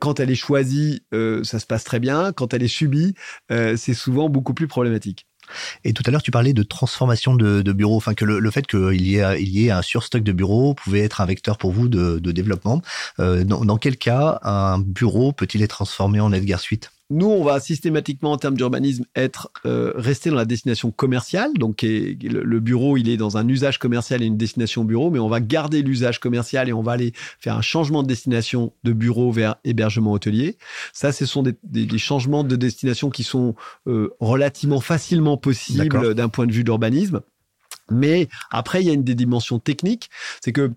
quand elle est choisie, ça se passe très bien. Quand elle est subie, c'est souvent beaucoup plus problématique. Et tout à l'heure, tu parlais de transformation de, bureaux, enfin que le, fait qu'il y, ait, un surstock de bureaux pouvait être un vecteur pour vous de, développement. Euh, dans, dans, quel cas un bureau peut-il être transformé en Edgar Suite? Nous, on va systématiquement, en termes d'urbanisme, être euh, resté dans la destination commerciale. Donc, le, bureau, il est dans un usage commercial et une destination bureau, mais on va garder l'usage commercial et on va aller faire un changement de destination de bureau vers hébergement hôtelier. Ça, ce sont des, changements de destination qui sont euh, relativement facilement possibles d'un point de vue d'urbanisme. Mais après, il y a une des dimensions techniques, c'est que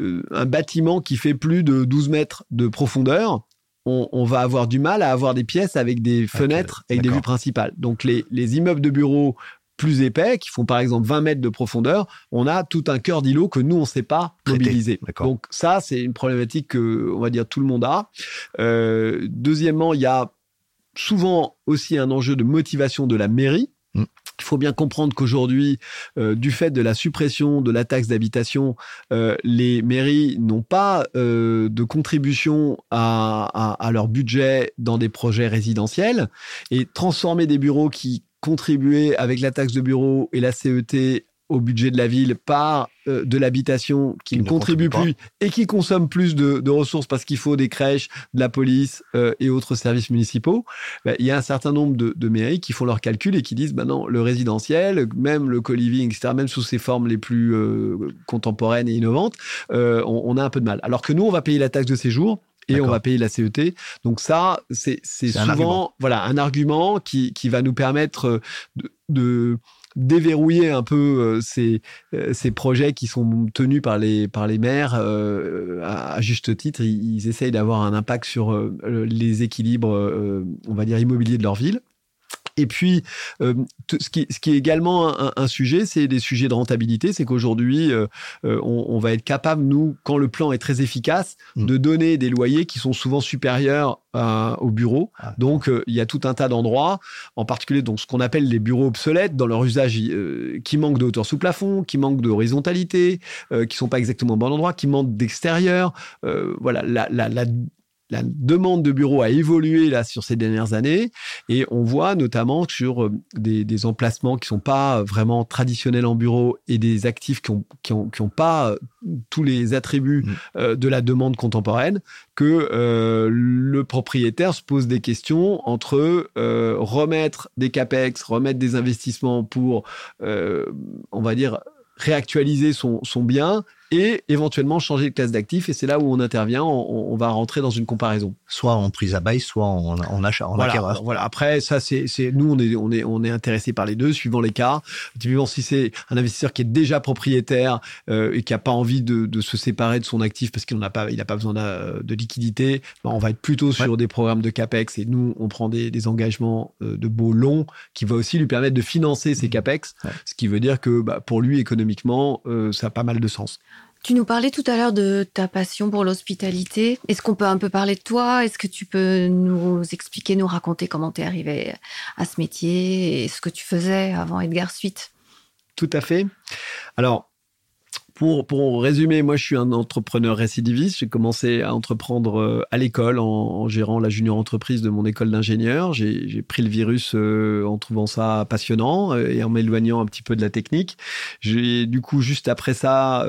euh, un bâtiment qui fait plus de 12 mètres de profondeur, on, va avoir du mal à avoir des pièces avec des fenêtres et des vues principales. Donc les, immeubles de bureaux plus épais, qui font par exemple 20 mètres de profondeur, on a tout un cœur d'îlot que nous, on ne sait pas mobiliser. Donc ça, c'est une problématique que, on va dire, tout le monde a. Euh, deuxièmement, il y a souvent aussi un enjeu de motivation de la mairie. Il faut bien comprendre qu'aujourd'hui, euh, du fait de la suppression de la taxe d'habitation, euh, les mairies n'ont pas euh, de contribution à, à, leur budget dans des projets résidentiels. Et transformer des bureaux qui contribuaient avec la taxe de bureau et la CET au budget de la ville par euh, de l'habitation qui, ne contribue, plus et qui consomme plus de, ressources parce qu'il faut des crèches, de la police euh, et autres services municipaux, bah, il y a un certain nombre de, mairies qui font leurs calculs et qui disent bah non, le résidentiel, même le co-living, etc., même sous ses formes les plus euh, contemporaines et innovantes, on, a un peu de mal. Alors que nous, on va payer la taxe de séjour et on va payer la CET. Donc ça, c'est souvent voilà un argument qui, qui va nous permettre de déverrouiller un peu euh, ces, euh, ces projets qui sont tenus par les, maires euh, à, juste titre. Ils, essayent d'avoir un impact sur les équilibres, on va dire, immobiliers de leur ville. Et puis, euh, ce, qui, ce, qui, est également un, sujet, c'est des sujets de rentabilité. C'est qu'aujourd'hui, euh, euh, on, va être capable, nous, quand le plan est très efficace, mm. de donner des loyers qui sont souvent supérieurs au bureau. Ah. Donc, il y a tout un tas d'endroits, en particulier donc ce qu'on appelle les bureaux obsolètes dans leur usage, qui manquent de hauteur sous plafond, qui manquent d'horizontalité, qui sont pas exactement au bon endroit, qui manquent d'extérieur. voilà, la, la, la la demande de bureaux a évolué là sur ces dernières années et on voit notamment sur euh, des, emplacements qui sont pas vraiment traditionnels en bureau et des actifs qui ont, qui ont, qui ont pas euh, tous les attributs mm. euh, de la demande contemporaine que le propriétaire se pose des questions entre remettre des capex, remettre des investissements pour, on va dire, réactualiser son, son bien et éventuellement changer de classe d'actifs. Et c'est là où on intervient. On, va rentrer dans une comparaison. Soit en prise à bail, soit en, en achat, en voilà, acquéreur. Voilà. Après, ça, c'est, c'est nous, on est, on est, on est intéressé par les deux, suivant les cas. Typiquement, si c'est un investisseur qui est déjà propriétaire euh, et qui a pas envie de, de, se séparer de son actif parce qu'il n'a pas, il a pas besoin de, de liquidité, ben, on va être plutôt sur des programmes de capex. Et nous, on prend des, des engagements euh, de beaux longs qui va aussi lui permettre de financer ses mmh. capex, ce qui veut dire que bah, pour lui économiquement, euh, ça a pas mal de sens. Tu nous parlais tout à l'heure de ta passion pour l'hospitalité. Est-ce qu'on peut un peu parler de toi? Est-ce que tu peux nous expliquer, nous raconter comment tu es arrivé à ce métier et ce que tu faisais avant Edgar Suite? Tout à fait. Alors, pour, pour résumer, moi, je suis un entrepreneur récidiviste. J'ai commencé à entreprendre euh, à l'école en, gérant la junior entreprise de mon école d'ingénieur. J'ai pris le virus euh, en trouvant ça passionnant euh, et en m'éloignant un petit peu de la technique. J'ai du coup, juste après ça,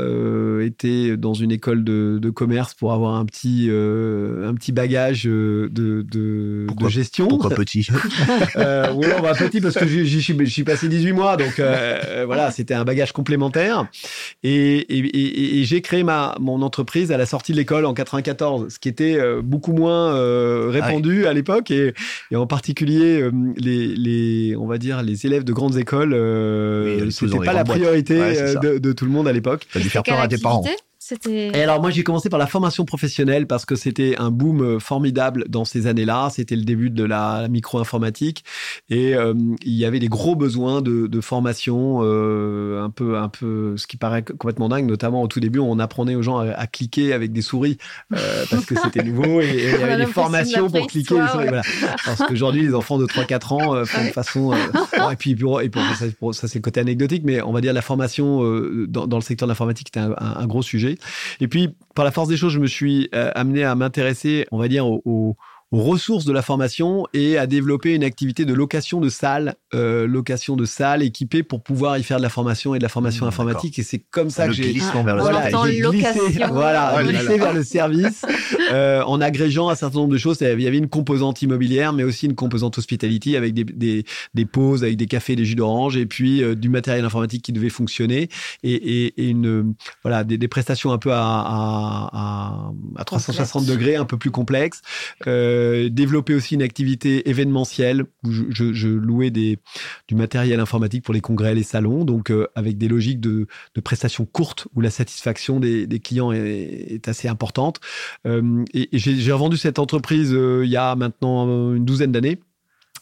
été dans une école de, de, commerce pour avoir un petit, un petit bagage de, de, de gestion. Pourquoi petit? Oui, on va petit parce que j'y suis passé 18 mois. Donc voilà, c'était un bagage complémentaire. Et, j'ai créé ma, mon entreprise à la sortie de l'école en 94, ce qui était euh, beaucoup moins euh, répandu à l'époque. Et, en particulier, euh, les, les, on va dire, les élèves de grandes écoles, oui, c'était pas la priorité de, de, tout le monde à l'époque. Ça a dû faire peur à tes parents. Et alors moi j'ai commencé par la formation professionnelle parce que c'était un boom euh, formidable dans ces années-là. C'était le début de la, micro-informatique et euh, il y avait des gros besoins de, de formation, euh, un peu, un peu, ce qui paraît complètement dingue. Notamment au tout début, on apprenait aux gens à, cliquer avec des souris parce que c'était nouveau et, il y avait des formations pour cliquer. les souris, voilà. Parce qu'aujourd'hui les enfants de 3-4 ans font de façon et puis, et pour, ça, ça c'est le côté anecdotique, mais on va dire la formation dans, dans le secteur de l'informatique était un, un, gros sujet. Et puis, par la force des choses, je me suis euh, amené à m'intéresser, on va dire, au, aux ressources de la formation et à développer une activité de location de salles, euh, location de salles équipées pour pouvoir y faire de la formation et de la formation mmh, informatique. Et c'est comme ça que j'ai glissement vers le voilà, glissé, voilà, oh glissé vers le service euh, en agrégeant un certain nombre de choses. Il y avait une composante immobilière, mais aussi une composante hospitality avec des, des, des pauses, avec des cafés, des jus d'orange et puis euh, du matériel informatique qui devait fonctionner et, et, et une voilà des, des, prestations un peu à, à, à, 360 degrés, un peu plus complexes. Euh, euh, développer aussi une activité événementielle où je, louais du matériel informatique pour les congrès, les salons, donc euh, avec des logiques de, prestations courtes où la satisfaction des, clients est, assez importante. Euh, et, et j'ai revendu cette entreprise il y a maintenant une douzaine d'années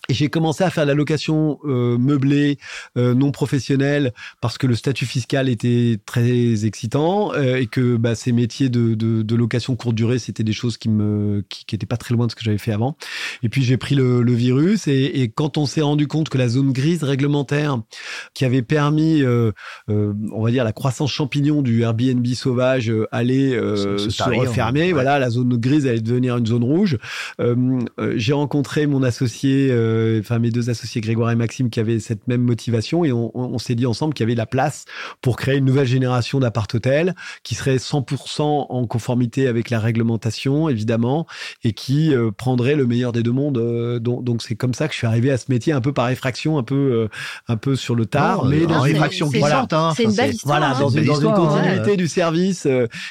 et j'ai commencé à faire la location euh, meublée, euh, non professionnelle, parce que le statut fiscal était très excitant euh, et que bah, ces métiers de, de, de, location courte durée, c'était des choses qui me qui, qui étaient pas très loin de ce que j'avais fait avant. Et puis j'ai pris le, le virus et, et, quand on s'est rendu compte que la zone grise réglementaire, qui avait permis, euh, euh, on va dire la croissance champignon du Airbnb sauvage, allait se, se, refermer. Voilà, la zone grise allait devenir une zone rouge. j'ai rencontré mon associé. Euh, enfin mes deux associés Grégoire et Maxime qui avaient cette même motivation et on, s'est dit ensemble qu'il y avait la place pour créer une nouvelle génération d'appart-hôtels qui serait 100% en conformité avec la réglementation évidemment et qui euh, prendrait le meilleur des deux mondes. Euh, donc c'est comme ça que je suis arrivé à ce métier un peu par effraction, un peu un peu sur le tard, mais dans une réfraction glissante. Hein, c'est une belle histoire. Voilà, dans, une, continuité du service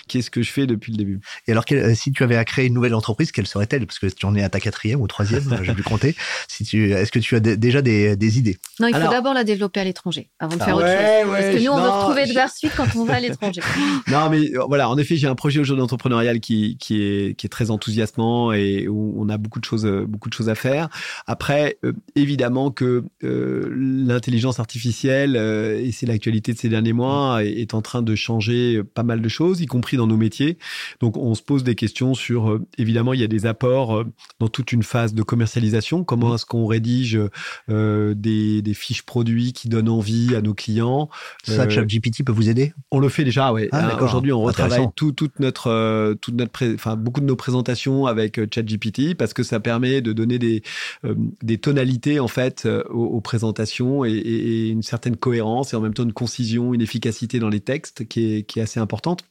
qui est ce que je fais depuis le début. Et alors si tu avais à créer une nouvelle entreprise, quelle serait-elle? Parce que tu en es à ta quatrième ou troisième, j'ai dû compter. Si tu est-ce que tu as déjà des, idées? Non, il faut d'abord la développer à l'étranger avant de faire ah autre chose. Parce que nous, on veut retrouver de la suite quand on va à l'étranger. non, mais euh, voilà, en effet, j'ai un projet aujourd'hui entrepreneurial qui, qui, est, qui est très enthousiasmant et où on a beaucoup de choses, euh, beaucoup de choses à faire. Après, euh, évidemment que l'intelligence artificielle, et c'est l'actualité de ces derniers mois, est, est, en train de changer pas mal de choses, y compris dans nos métiers. Donc, on se pose des questions sur, évidemment, il y a des apports dans toute une phase de commercialisation. Comment est-ce qu'on rédige euh, des, des, fiches produits qui donnent envie à nos clients. Ça, euh, ChatGPT peut vous aider? On le fait déjà, oui. Ah, euh, aujourd'hui, on retravaille tout, toute notre, toute notre, enfin beaucoup de nos présentations avec ChatGPT parce que ça permet de donner des, des tonalités en fait aux, présentations et, et, une certaine cohérence et en même temps une concision, une efficacité dans les textes qui est, qui est assez importante.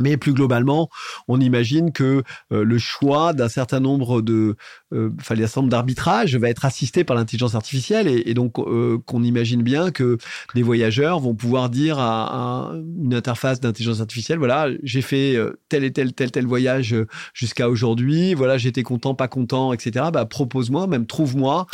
Mais plus globalement, on imagine que euh, le choix d'un certain nombre de, euh, enfin, un certain d'arbitrages va être assisté par l'intelligence artificielle et, donc euh, qu'on imagine bien que des voyageurs vont pouvoir dire à, une interface d'intelligence artificielle, voilà, j'ai fait euh, tel et tel tel tel voyage jusqu'à aujourd'hui, voilà, j'étais content, pas content, etc. Bah, propose-moi, même trouve-moi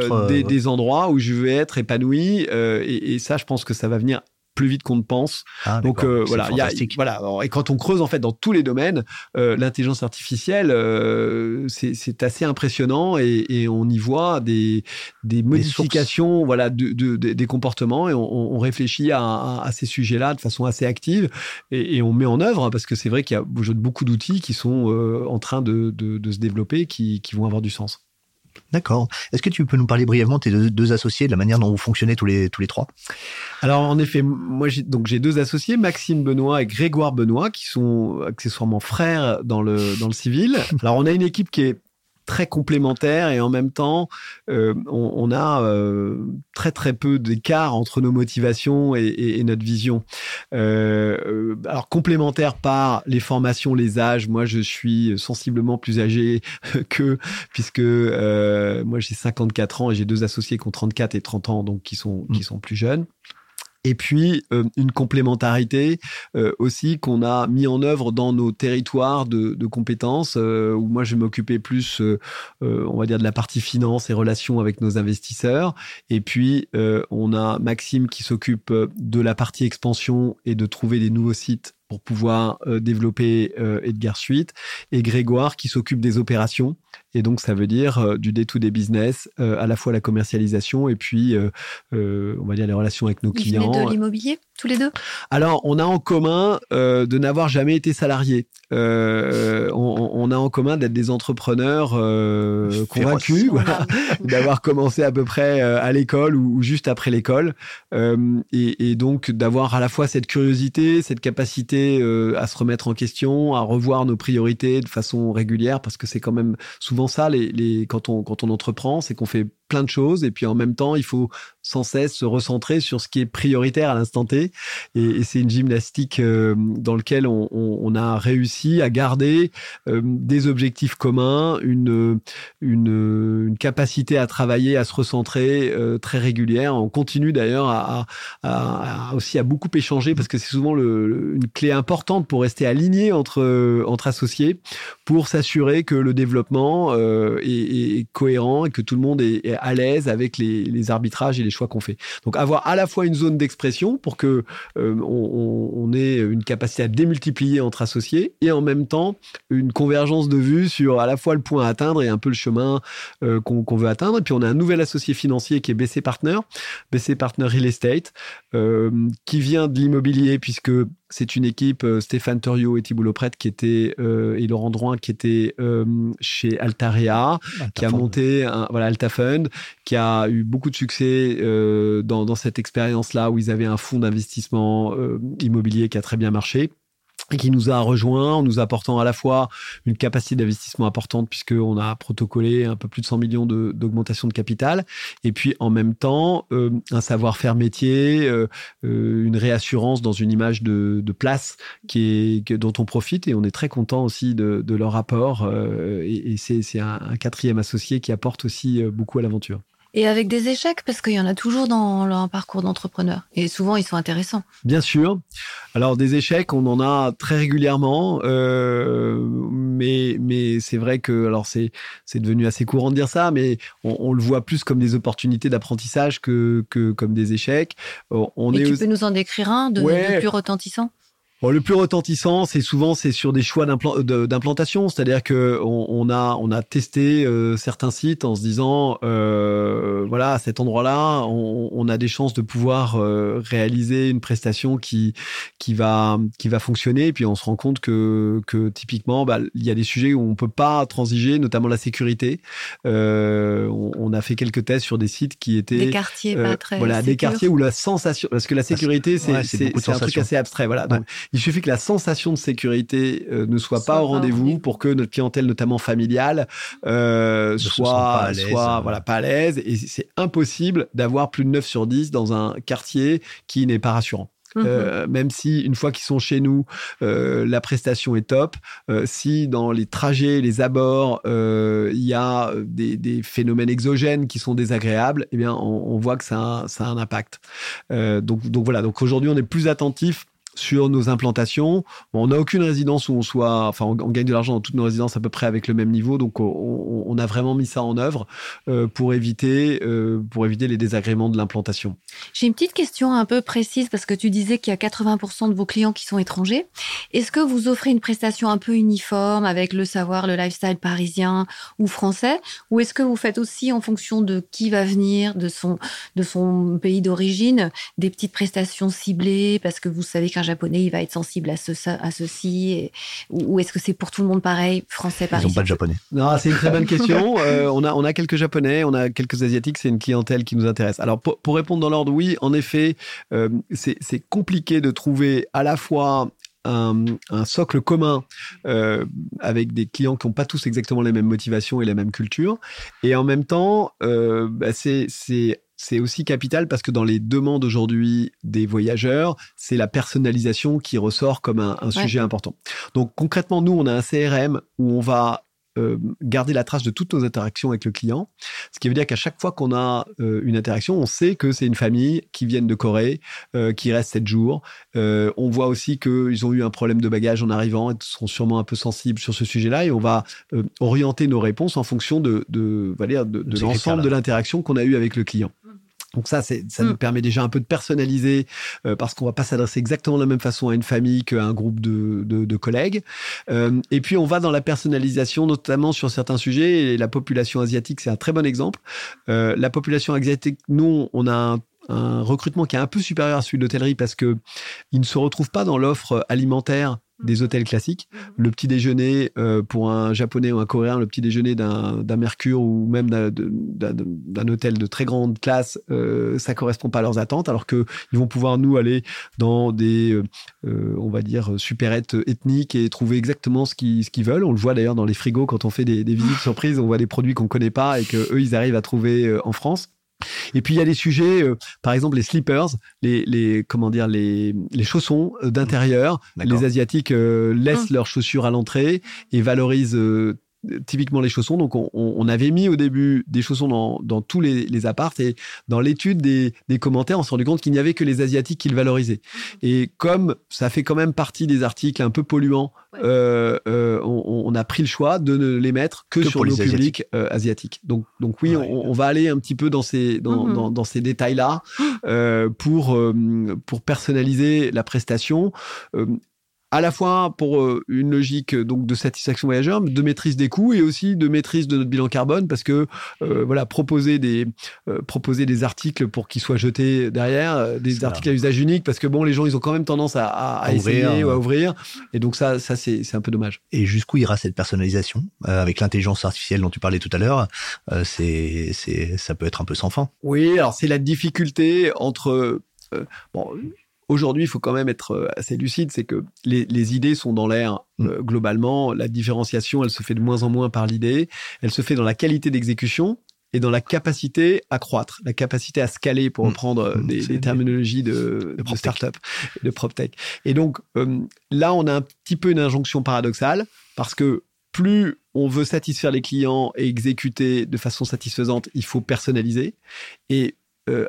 trouve des, des, endroits où je vais être épanoui et, et ça, je pense que ça va venir plus vite qu'on ne pense. Ah, Donc euh, voilà, y a, voilà. Et quand on creuse en fait dans tous les domaines, euh, l'intelligence artificielle, euh, c'est assez impressionnant et, et, on y voit des, des modifications, voilà, de, de, des comportements et on, on réfléchit à, à, ces sujets-là de façon assez active et, et, on met en œuvre parce que c'est vrai qu'il y a beaucoup d'outils qui sont en train de, de, se développer, qui, qui vont avoir du sens. D'accord. Est-ce que tu peux nous parler brièvement de tes deux, associés, de la manière dont vous fonctionnez tous les, tous les trois? Alors, en effet, moi, j'ai, donc, j'ai deux associés, Maxime Benoît et Grégoire Benoît, qui sont accessoirement frères dans le, dans le civil. Alors, on a une équipe qui est très complémentaires et en même temps, euh, on, a euh, très très peu d'écart entre nos motivations et, notre vision. Euh, alors complémentaires par les formations, les âges. Moi, je suis sensiblement plus âgé que puisque moi j'ai 54 ans et j'ai deux associés qui ont 34 et 30 ans, donc qui sont qui mmh. sont plus jeunes. Et puis euh, une complémentarité euh, aussi qu'on a mis en œuvre dans nos territoires de, de compétences, euh, où moi je m'occupais plus, on va dire, de la partie finance et relations avec nos investisseurs. Et puis on a Maxime qui s'occupe de la partie expansion et de trouver des nouveaux sites pour pouvoir développer Edgar Suite, et Grégoire qui s'occupe des opérations et donc, ça veut dire euh, du day-to-day business, euh, à la fois la commercialisation et puis, euh, on va dire, les relations avec nos clients. de l'immobilier, tous les deux? Alors, on a en commun de n'avoir jamais été salarié. On, a en commun d'être des entrepreneurs convaincus, d'avoir commencé à peu près à l'école ou, juste après l'école. Et, et, donc, d'avoir à la fois cette curiosité, cette capacité à se remettre en question, à revoir nos priorités de façon régulière, parce que c'est quand même souvent ça, les, quand, on, quand on entreprend, c'est qu'on fait plein de choses et puis en même temps, il faut sans cesse se recentrer sur ce qui est prioritaire à l'instant T. Et, c'est une gymnastique euh, dans laquelle on, a réussi à garder euh, des objectifs communs, une, une, capacité à travailler, à se recentrer euh, très régulière. On continue d'ailleurs à, aussi à beaucoup échanger parce que c'est souvent une clé importante pour rester aligné entre, entre associés, pour s'assurer que le développement est, cohérent et que tout le monde est, est à l'aise avec les, arbitrages et les choix qu'on fait. Donc avoir à la fois une zone d'expression pour que euh, on, on, ait une capacité à démultiplier entre associés et en même temps une convergence de vues sur à la fois le point à atteindre et un peu le chemin euh, qu'on veut atteindre. Et puis on a un nouvel associé financier qui est BC Partner, BC Partner Real Estate, euh, qui vient de l'immobilier puisque c'est une équipe, euh, Stéphane Torio et Thibault Lopret qui étaient, euh, et Laurent Drouin qui étaient euh, chez Altarea, qui a monté un, voilà, Alta Fund, qui a eu beaucoup de succès dans, dans cette expérience-là où ils avaient un fonds d'investissement immobilier qui a très bien marché qui nous a rejoint en nous apportant à la fois une capacité d'investissement importante puisqu'on a protocolé un peu plus de 100 millions d'augmentation de, capital et puis en même temps euh, un savoir-faire métier, euh, euh, une réassurance dans une image de, de place qui est, dont on profite et on est très content aussi de, de leur apport et, et c'est un quatrième associé qui apporte aussi beaucoup à l'aventure. Et avec des échecs, parce qu'il y en a toujours dans leur parcours d'entrepreneur. Et souvent, ils sont intéressants. Bien sûr. Alors, des échecs, on en a très régulièrement. Euh, mais mais c'est vrai que, alors, c'est c'est devenu assez courant de dire ça, mais on, on le voit plus comme des opportunités d'apprentissage que, que comme des échecs. On Et tu peux nous en décrire un de, de plus retentissant? Le plus retentissant, c'est souvent c'est sur des choix d'implantation, c'est-à-dire que on, a on a testé euh, certains sites en se disant euh, voilà à cet endroit-là, on, a des chances de pouvoir euh, réaliser une prestation qui qui va qui va fonctionner, et puis on se rend compte que que typiquement bah, il y a des sujets où on peut pas transiger, notamment la sécurité. On, a fait quelques tests sur des sites qui étaient des quartiers pas très voilà des quartiers où la sensation parce que la sécurité c'est c'est un truc assez abstrait voilà. Donc il suffit que la sensation de sécurité euh, ne soit, pas au rendez-vous pour que notre clientèle, notamment familiale, euh, soit, soit voilà, pas à l'aise. Et c'est impossible d'avoir plus de 9 sur 10 dans un quartier qui n'est pas rassurant. Mhm. Euh, même si une fois qu'ils sont chez nous, la prestation est top. si dans les trajets, les abords, il y a des, phénomènes exogènes qui sont désagréables, eh bien, on, voit que ça a, ça a un impact. donc, donc voilà. Donc aujourd'hui, on est plus attentif sur nos implantations. on n'a aucune résidence où on soit, enfin, on, gagne de l'argent dans toutes nos résidences à peu près avec le même niveau, donc on, a vraiment mis ça en œuvre euh, pour éviter, euh, pour éviter les désagréments de l'implantation. J'ai une petite question un peu précise parce que tu disais qu'il y a 80% de vos clients qui sont étrangers. Est-ce que vous offrez une prestation un peu uniforme avec le savoir, le lifestyle parisien ou français, ou est-ce que vous faites aussi en fonction de qui va venir, de son, de son pays d'origine, des petites prestations ciblées parce que vous savez qu'un qu'un japonais il va être sensible à, ce, à ceci et, Ou, est-ce que c'est pour tout le monde pareil, français pareil Ils n'ont pas de japonais. Non, c'est une très bonne question. Euh, on, a, on a quelques japonais, on a quelques asiatiques, c'est une clientèle qui nous intéresse. Alors pour, pour répondre dans l'ordre, oui, en effet, euh, c'est compliqué de trouver à la fois un, un, socle commun euh, avec des clients qui n'ont pas tous exactement les mêmes motivations et la même culture. Et en même temps, euh, bah c'est c'est aussi capital parce que dans les demandes aujourd'hui des voyageurs, c'est la personnalisation qui ressort comme un, un sujet important. Donc concrètement, nous, on a un CRM où on va euh, garder la trace de toutes nos interactions avec le client. Ce qui veut dire qu'à chaque fois qu'on a euh, une interaction, on sait que c'est une famille qui vient de Corée, euh, qui reste sept jours. on voit aussi qu'ils ont eu un problème de bagage en arrivant et sont sûrement un peu sensibles sur ce sujet-là. Et on va orienter nos réponses en fonction de, de, de, de l'ensemble de l'interaction qu'on a eu avec le client. Donc ça, ça nous mm. permet déjà un peu de personnaliser euh, parce qu'on va pas s'adresser exactement de la même façon à une famille qu'à un groupe de, de, de collègues. Euh, et puis on va dans la personnalisation, notamment sur certains sujets. Et la population asiatique, c'est un très bon exemple. Euh, la population asiatique, nous, on a un un recrutement qui est un peu supérieur à celui de l'hôtellerie parce que il ne se retrouve pas dans l'offre alimentaire des hôtels classiques. Mhm. Le petit déjeuner euh, pour un japonais ou un coréen, le petit déjeuner d'un Mercure ou même d'un hôtel de très grande classe, euh, ça correspond pas à leurs attentes, alors que ils vont pouvoir nous aller dans des, euh, on va dire, supérettes ethniques et trouver exactement ce qu'ils ce qu'ils veulent. On le voit d'ailleurs dans les frigos quand on fait des, des visites surprises, on voit des produits qu'on connaît pas et que eux ils arrivent à trouver euh, en France. Et puis il y a des sujets, euh, par exemple les slippers, les, les comment dire les, les chaussons euh, d'intérieur. Les asiatiques euh, laissent ah. leurs chaussures à l'entrée et valorisent typiquement les chaussons. Donc, on, on, avait mis au début des chaussons dans, dans tous les, les apparts et dans l'étude des, des, commentaires, on s'est rendu compte qu'il n'y avait que les Asiatiques qui le valorisaient. Et comme ça fait quand même partie des articles un peu polluants, euh, euh, on, on, a pris le choix de ne les mettre que, sur le public euh, asiatique. Donc, donc oui, on, on, va aller un petit peu dans ces, dans, mm-hmm. dans, dans ces détails-là euh, pour, euh, pour personnaliser la prestation à la fois pour euh, une logique euh, donc de satisfaction voyageur, de maîtrise des coûts et aussi de maîtrise de notre bilan carbone parce que euh, voilà proposer des proposer des articles pour qu'ils soient jetés derrière, des articles à usage unique parce que bon les gens ils ont quand même tendance à, à, essayer ou à ouvrir et donc ça ça c'est c'est un peu dommage. Et jusqu'où ira cette personnalisation avec l'intelligence artificielle dont tu parlais tout à l'heure C'est c'est ça peut être un peu sans fin. Oui alors c'est la difficulté entre bon, Aujourd'hui, il faut quand même être euh, assez lucide, c'est que les, les, idées sont dans l'air mm. euh, globalement. La différenciation, elle se fait de moins en moins par l'idée. Elle se fait dans la qualité d'exécution et dans la capacité à croître, la capacité à scaler, pour mm. reprendre euh, mm. des, des, terminologies de, de, de start-up, de PropTech. Et donc, là, on a un petit peu une injonction paradoxale, parce que plus on veut satisfaire les clients et exécuter de façon satisfaisante, il faut personnaliser. Et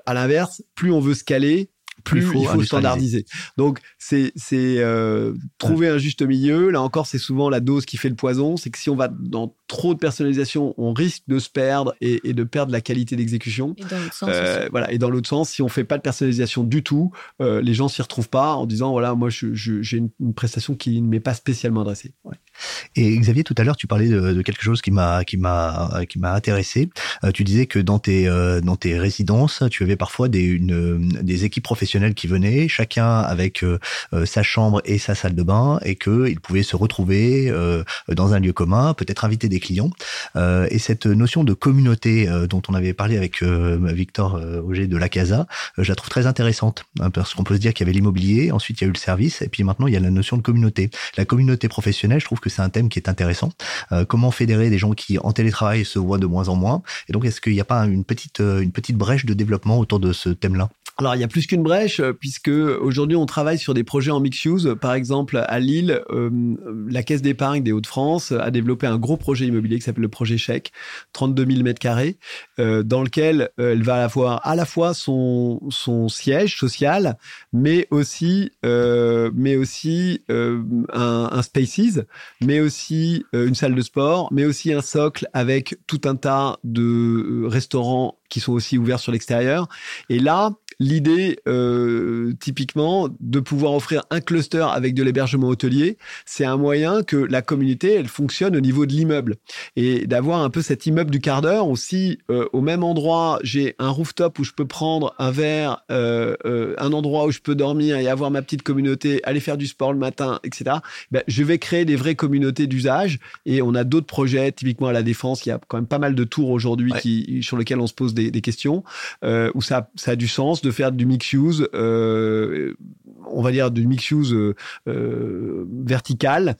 à l'inverse, plus on veut scaler, plus il faut, standardiser. Donc c'est c'est euh, trouver un juste milieu. Là encore, c'est souvent la dose qui fait le poison. C'est que si on va dans trop de personnalisation, on risque de se perdre et, et de perdre la qualité d'exécution. Et dans l'autre sens. Euh, voilà. Et dans l'autre sens, si on fait pas de personnalisation du tout, euh, les gens s'y retrouvent pas en disant voilà, moi j'ai je, j'ai une, une, prestation qui ne m'est pas spécialement adressée. Ouais. Et Xavier, tout à l'heure, tu parlais de, de, quelque chose qui m'a qui m'a qui m'a intéressé. Euh, tu disais que dans tes euh, dans tes résidences, tu avais parfois des une, des équipes professionnelles qui venaient, chacun avec sa chambre et sa salle de bain, et que ils pouvaient se retrouver euh, dans un lieu commun, peut-être inviter des clients. et cette notion de communauté dont on avait parlé avec Victor Auger de la Casa, je la trouve très intéressante hein, parce qu'on peut se dire qu'il y avait l'immobilier, ensuite il y a eu le service, et puis maintenant il y a la notion de communauté. La communauté professionnelle, je trouve que c'est un thème qui est intéressant. Euh, comment fédérer des gens qui en télétravail se voient de moins en moins? Et donc, est-ce qu'il n'y a pas une petite, euh, une petite brèche de développement autour de ce thème-là? Alors, il y a plus qu'une brèche, euh, puisque aujourd'hui, on travaille sur des projets en mix use. Par exemple, à Lille, euh, la Caisse d'épargne des Hauts-de-France a développé un gros projet immobilier qui s'appelle le projet Chèque, 32 000 mètres carrés, euh, dans lequel elle va avoir à la fois son, siège social, mais aussi, mais aussi un, Spaces, mais aussi une salle de sport, mais aussi un socle avec tout un tas de restaurants qui sont aussi ouverts sur l'extérieur. Et là, l'idée, euh, typiquement, de pouvoir offrir un cluster avec de l'hébergement hôtelier, c'est un moyen que la communauté, elle fonctionne au niveau de l'immeuble. Et d'avoir un peu cet immeuble du quart d'heure, aussi, euh, au même endroit, j'ai un rooftop où je peux prendre un verre, euh, un endroit où je peux dormir et avoir ma petite communauté, aller faire du sport le matin, etc. Ben, je vais créer des vraies communautés d'usage. Et on a d'autres projets, typiquement à la Défense, il y a quand même pas mal de tours aujourd'hui qui sur lesquels on se pose des, des questions, où ça, ça a du sens de faire du mix use, euh, on va dire du mix use euh, euh, vertical.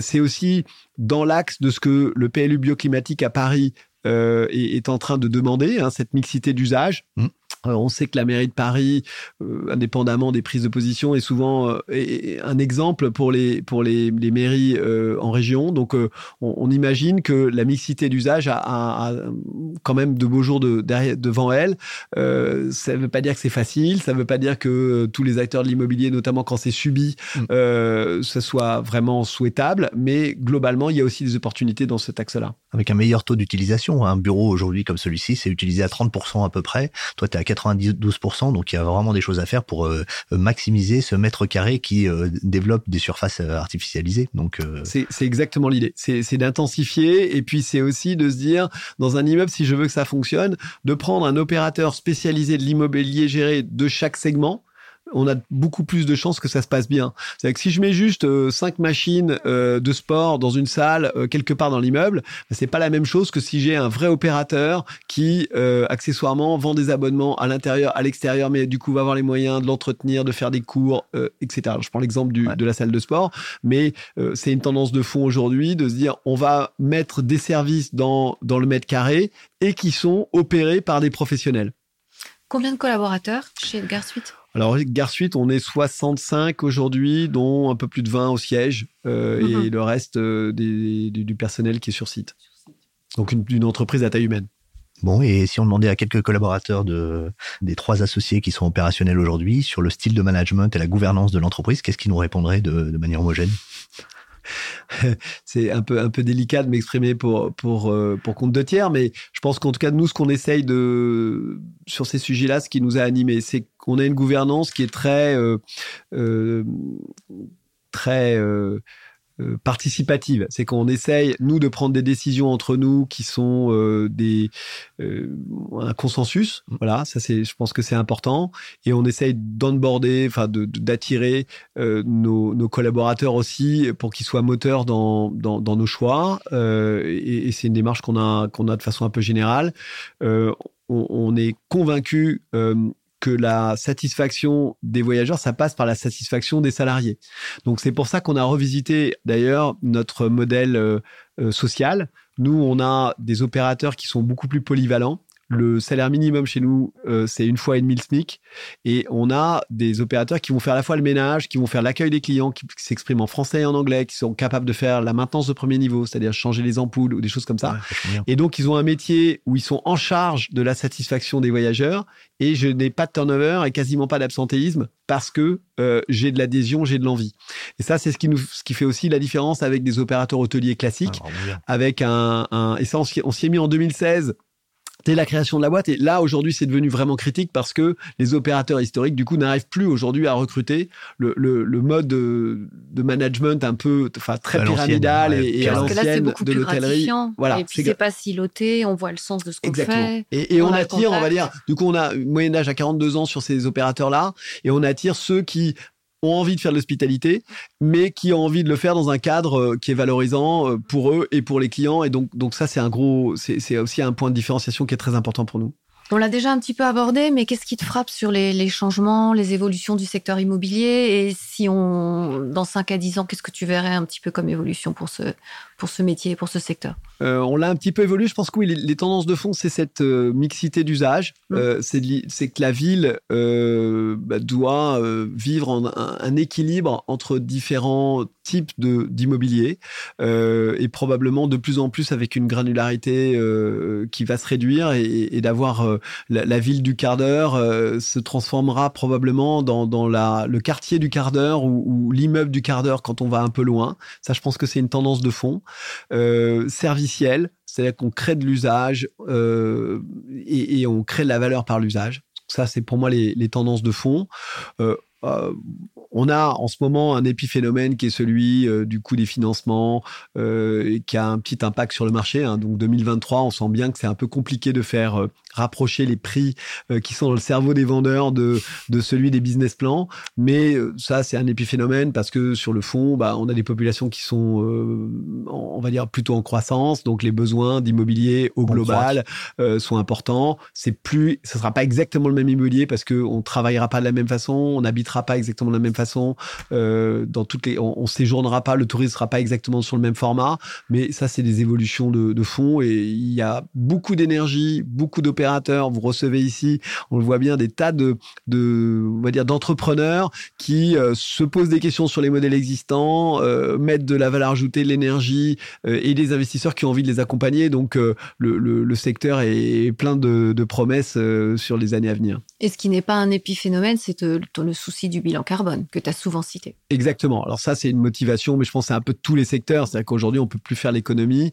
c'est aussi dans l'axe de ce que le PLU bioclimatique à Paris est, en train de demander, hein, cette mixité d'usage. Mmh. Euh, on sait que la mairie de Paris, euh, indépendamment des prises de position, est souvent euh, un exemple pour les, pour les, mairies en région. Donc, on, imagine que la mixité d'usage a, quand même de beaux jours de, derrière, devant elle. ça ne veut pas dire que c'est facile, ça ne veut pas dire que tous les acteurs de l'immobilier, notamment quand c'est subi, mm. ce soit vraiment souhaitable. Mais globalement, il y a aussi des opportunités dans cet axe-là. Avec un meilleur taux d'utilisation, un bureau aujourd'hui comme celui-ci, c'est utilisé à 30% à peu près. Toi, tu es à 92%, donc il y a vraiment des choses à faire pour euh, maximiser ce mètre carré qui euh, développe des surfaces euh, artificialisées. Donc c'est exactement l'idée. C'est d'intensifier et puis c'est aussi de se dire dans un immeuble, si je veux que ça fonctionne, de prendre un opérateur spécialisé de l'immobilier géré de chaque segment on a beaucoup plus de chances que ça se passe bien. C'est que si je mets juste euh, cinq machines euh, de sport dans une salle euh, quelque part dans l'immeuble, bah, c'est pas la même chose que si j'ai un vrai opérateur qui accessoirement vend des abonnements à l'intérieur, à l'extérieur, mais du coup va avoir les moyens de l'entretenir, de faire des cours, etc. je prends l'exemple de la salle de sport, mais c'est une tendance de fond aujourd'hui de se dire on va mettre des services dans dans le mètre carré et qui sont opérés par des professionnels. Combien de collaborateurs chez Edgar Suite? Alors, Gare Suite, on est 65 aujourd'hui, dont un peu plus de 20 au siège, euh, et mhm. le reste euh, du, personnel qui est sur site. Donc, une, entreprise à taille humaine. Bon, et si on demandait à quelques collaborateurs de, des trois associés qui sont opérationnels aujourd'hui sur le style de management et la gouvernance de l'entreprise, qu'est-ce qu'ils nous répondraient de manière homogène? c'est un peu un peu délicat de m'exprimer pour pour euh, pour compte de tiers, mais je pense qu'en tout cas nous ce qu'on essaye de sur ces sujets-là, ce qui nous a animés, c'est qu'on a une gouvernance qui est très euh, euh, très participative. C'est qu'on essaye, nous, de prendre des décisions entre nous qui sont euh, des, euh, un consensus. Mm. Voilà, ça, c'est, je pense que c'est important. Et on essaye d'onboarder, enfin, d'attirer nos, nos, collaborateurs aussi pour qu'ils soient moteurs dans, dans, dans nos choix. et, et c'est une démarche qu'on a, qu'on a de façon un peu générale. On, on, est convaincu que la satisfaction des voyageurs, ça passe par la satisfaction des salariés. Donc c'est pour ça qu'on a revisité d'ailleurs notre modèle euh, euh, social. Nous, on a des opérateurs qui sont beaucoup plus polyvalents le salaire minimum chez nous, euh, c'est une fois et demi le SMIC. Et on a des opérateurs qui vont faire à la fois le ménage, qui vont faire l'accueil des clients, qui, s'expriment en français et en anglais, qui sont capables de faire la maintenance de premier niveau, c'est-à-dire changer les ampoules ou des choses comme ça. et donc, ils ont un métier où ils sont en charge de la satisfaction des voyageurs. Et je n'ai pas de turnover et quasiment pas d'absentéisme parce que euh, j'ai de l'adhésion, j'ai de l'envie. Et ça, c'est ce qui nous, ce qui fait aussi la différence avec des opérateurs hôteliers classiques, ah, avec un, un, et ça, on s'y est mis en 2016 dès la création de la boîte. Et là, aujourd'hui, c'est devenu vraiment critique parce que les opérateurs historiques, du coup, n'arrivent plus aujourd'hui à recruter. Le, le, le mode de, de, management un peu, enfin, très pyramidal et, à l'ancienne de l'hôtellerie. Voilà. Et puis, c'est pas siloté, on voit le sens de ce qu'on fait. Et, et on, on attire, on va dire, du coup, on a une moyenne d'âge à 42 ans sur ces opérateurs-là et on attire ceux qui ont envie de faire de l'hospitalité, mais qui ont envie de le faire dans un cadre euh, qui est valorisant euh, pour eux et pour les clients. Et donc, donc ça, c'est un gros, c'est aussi un point de différenciation qui est très important pour nous. On l'a déjà un petit peu abordé, mais qu'est-ce qui te frappe sur les, changements, les évolutions du secteur immobilier? Et si on, dans 5 à 10 ans, qu'est-ce que tu verrais un petit peu comme évolution pour ce, pour ce métier, pour ce secteur euh, On l'a un petit peu évolué. Je pense que oui, les, tendances de fond, c'est cette euh, mixité d'usage. Mmh. Euh, c'est que la ville bah, doit vivre en un, équilibre entre différents types d'immobilier et probablement de plus en plus avec une granularité qui va se réduire et, d'avoir la, ville du quart d'heure se transformera probablement dans, dans la, le quartier du quart d'heure ou, ou l'immeuble du quart d'heure quand on va un peu loin. Ça, je pense que c'est une tendance de fond euh, serviciel, c'est-à-dire qu'on crée de l'usage euh, et, on crée de la valeur par l'usage Ça, c'est pour moi les, tendances de fond. Euh, euh, on a en ce moment un épiphénomène qui est celui du coût des financements, qui a un petit impact sur le marché. Hein. Donc 2023, on sent bien que c'est un peu compliqué de faire rapprocher les prix qui sont dans le cerveau des vendeurs de, de celui des business plans. Mais ça, c'est un épiphénomène parce que sur le fond, bah, on a des populations qui sont, on va dire, plutôt en croissance. Donc les besoins d'immobilier au global sont importants. C'est plus, ce sera pas exactement le même immobilier parce qu'on travaillera pas de la même façon, on habitera pas exactement de la même façon. Euh, dans toutes les, on, séjournera pas, le tourisme sera pas exactement sur le même format. Mais ça, c'est des évolutions de, de fond et il y a beaucoup d'énergie, beaucoup Vous recevez ici, on le voit bien, des tas de, de on va dire, d'entrepreneurs qui euh, se posent des questions sur les modèles existants, euh, mettent de la valeur ajoutée, de l'énergie et des investisseurs qui ont envie de les accompagner. Donc, le, le, le, secteur est plein de, de promesses sur les années à venir. Et ce qui n'est pas un épiphénomène, c'est le souci du bilan carbone que tu as souvent cité. Exactement. Alors ça, c'est une motivation, mais je pense que c'est un peu tous les secteurs. C'est-à-dire qu'aujourd'hui, on peut plus faire l'économie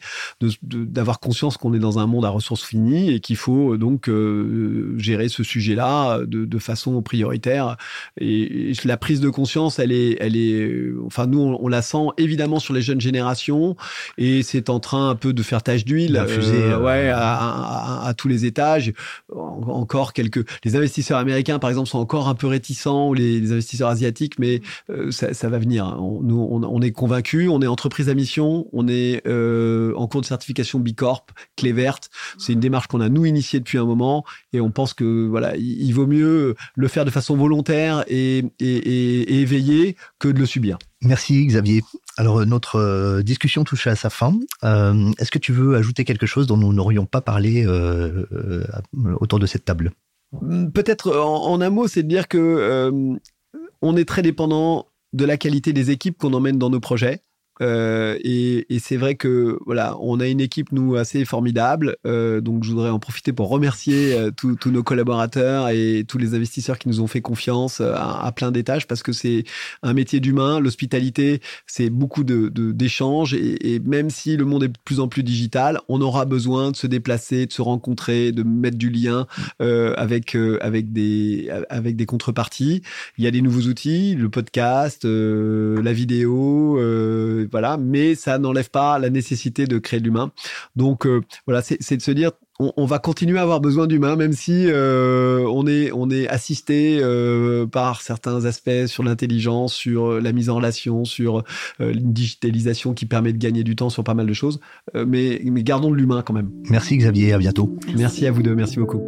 d'avoir conscience qu'on est dans un monde à ressources finies et qu'il faut euh, donc euh, gérer ce sujet-là de, de, façon prioritaire. Et, la prise de conscience, elle est, elle est, enfin nous, on, la sent évidemment sur les jeunes générations et c'est en train un peu de faire tache d'huile, euh, ouais, à, à, à, tous les étages. encore quelques, les investisseurs américains, par exemple, sont encore un peu réticents. Les les, investisseurs asiatiques, mais euh, ça, va venir. On, nous, on, est convaincus, on est entreprise à mission, on est euh, en cours de certification Bicorp, clé verte. C'est une démarche qu'on a nous initiée depuis un moment et on pense que voilà, il, vaut mieux le faire de façon volontaire et, et, éveillée que de le subir. Merci Xavier. Alors notre discussion touche à sa fin. Euh, est-ce que tu veux ajouter quelque chose dont nous n'aurions pas parlé autour de cette table? Peut-être en, un mot, c'est de dire que euh, on est très dépendant de la qualité des équipes qu'on emmène dans nos projets. Euh, et, et c'est vrai que voilà, on a une équipe nous assez formidable. Euh, donc je voudrais en profiter pour remercier euh, tous nos collaborateurs et tous les investisseurs qui nous ont fait confiance euh, à, à plein d'étages parce que c'est un métier d'humain. L'hospitalité, c'est beaucoup de d'échanges et, et, même si le monde est de plus en plus digital, on aura besoin de se déplacer, de se rencontrer, de mettre du lien euh, avec avec des avec des contreparties. Il y a des nouveaux outils, le podcast, la vidéo voilà, mais ça n'enlève pas la nécessité de créer de l'humain. Donc euh, voilà, c'est de se dire on, va continuer à avoir besoin d'humains, même si euh, on est on est assisté euh, par certains aspects sur l'intelligence, sur la mise en relation, sur une digitalisation qui permet de gagner du temps sur pas mal de choses. mais, mais gardons de l'humain quand même. Merci Xavier, à bientôt. merci à vous deux, merci beaucoup.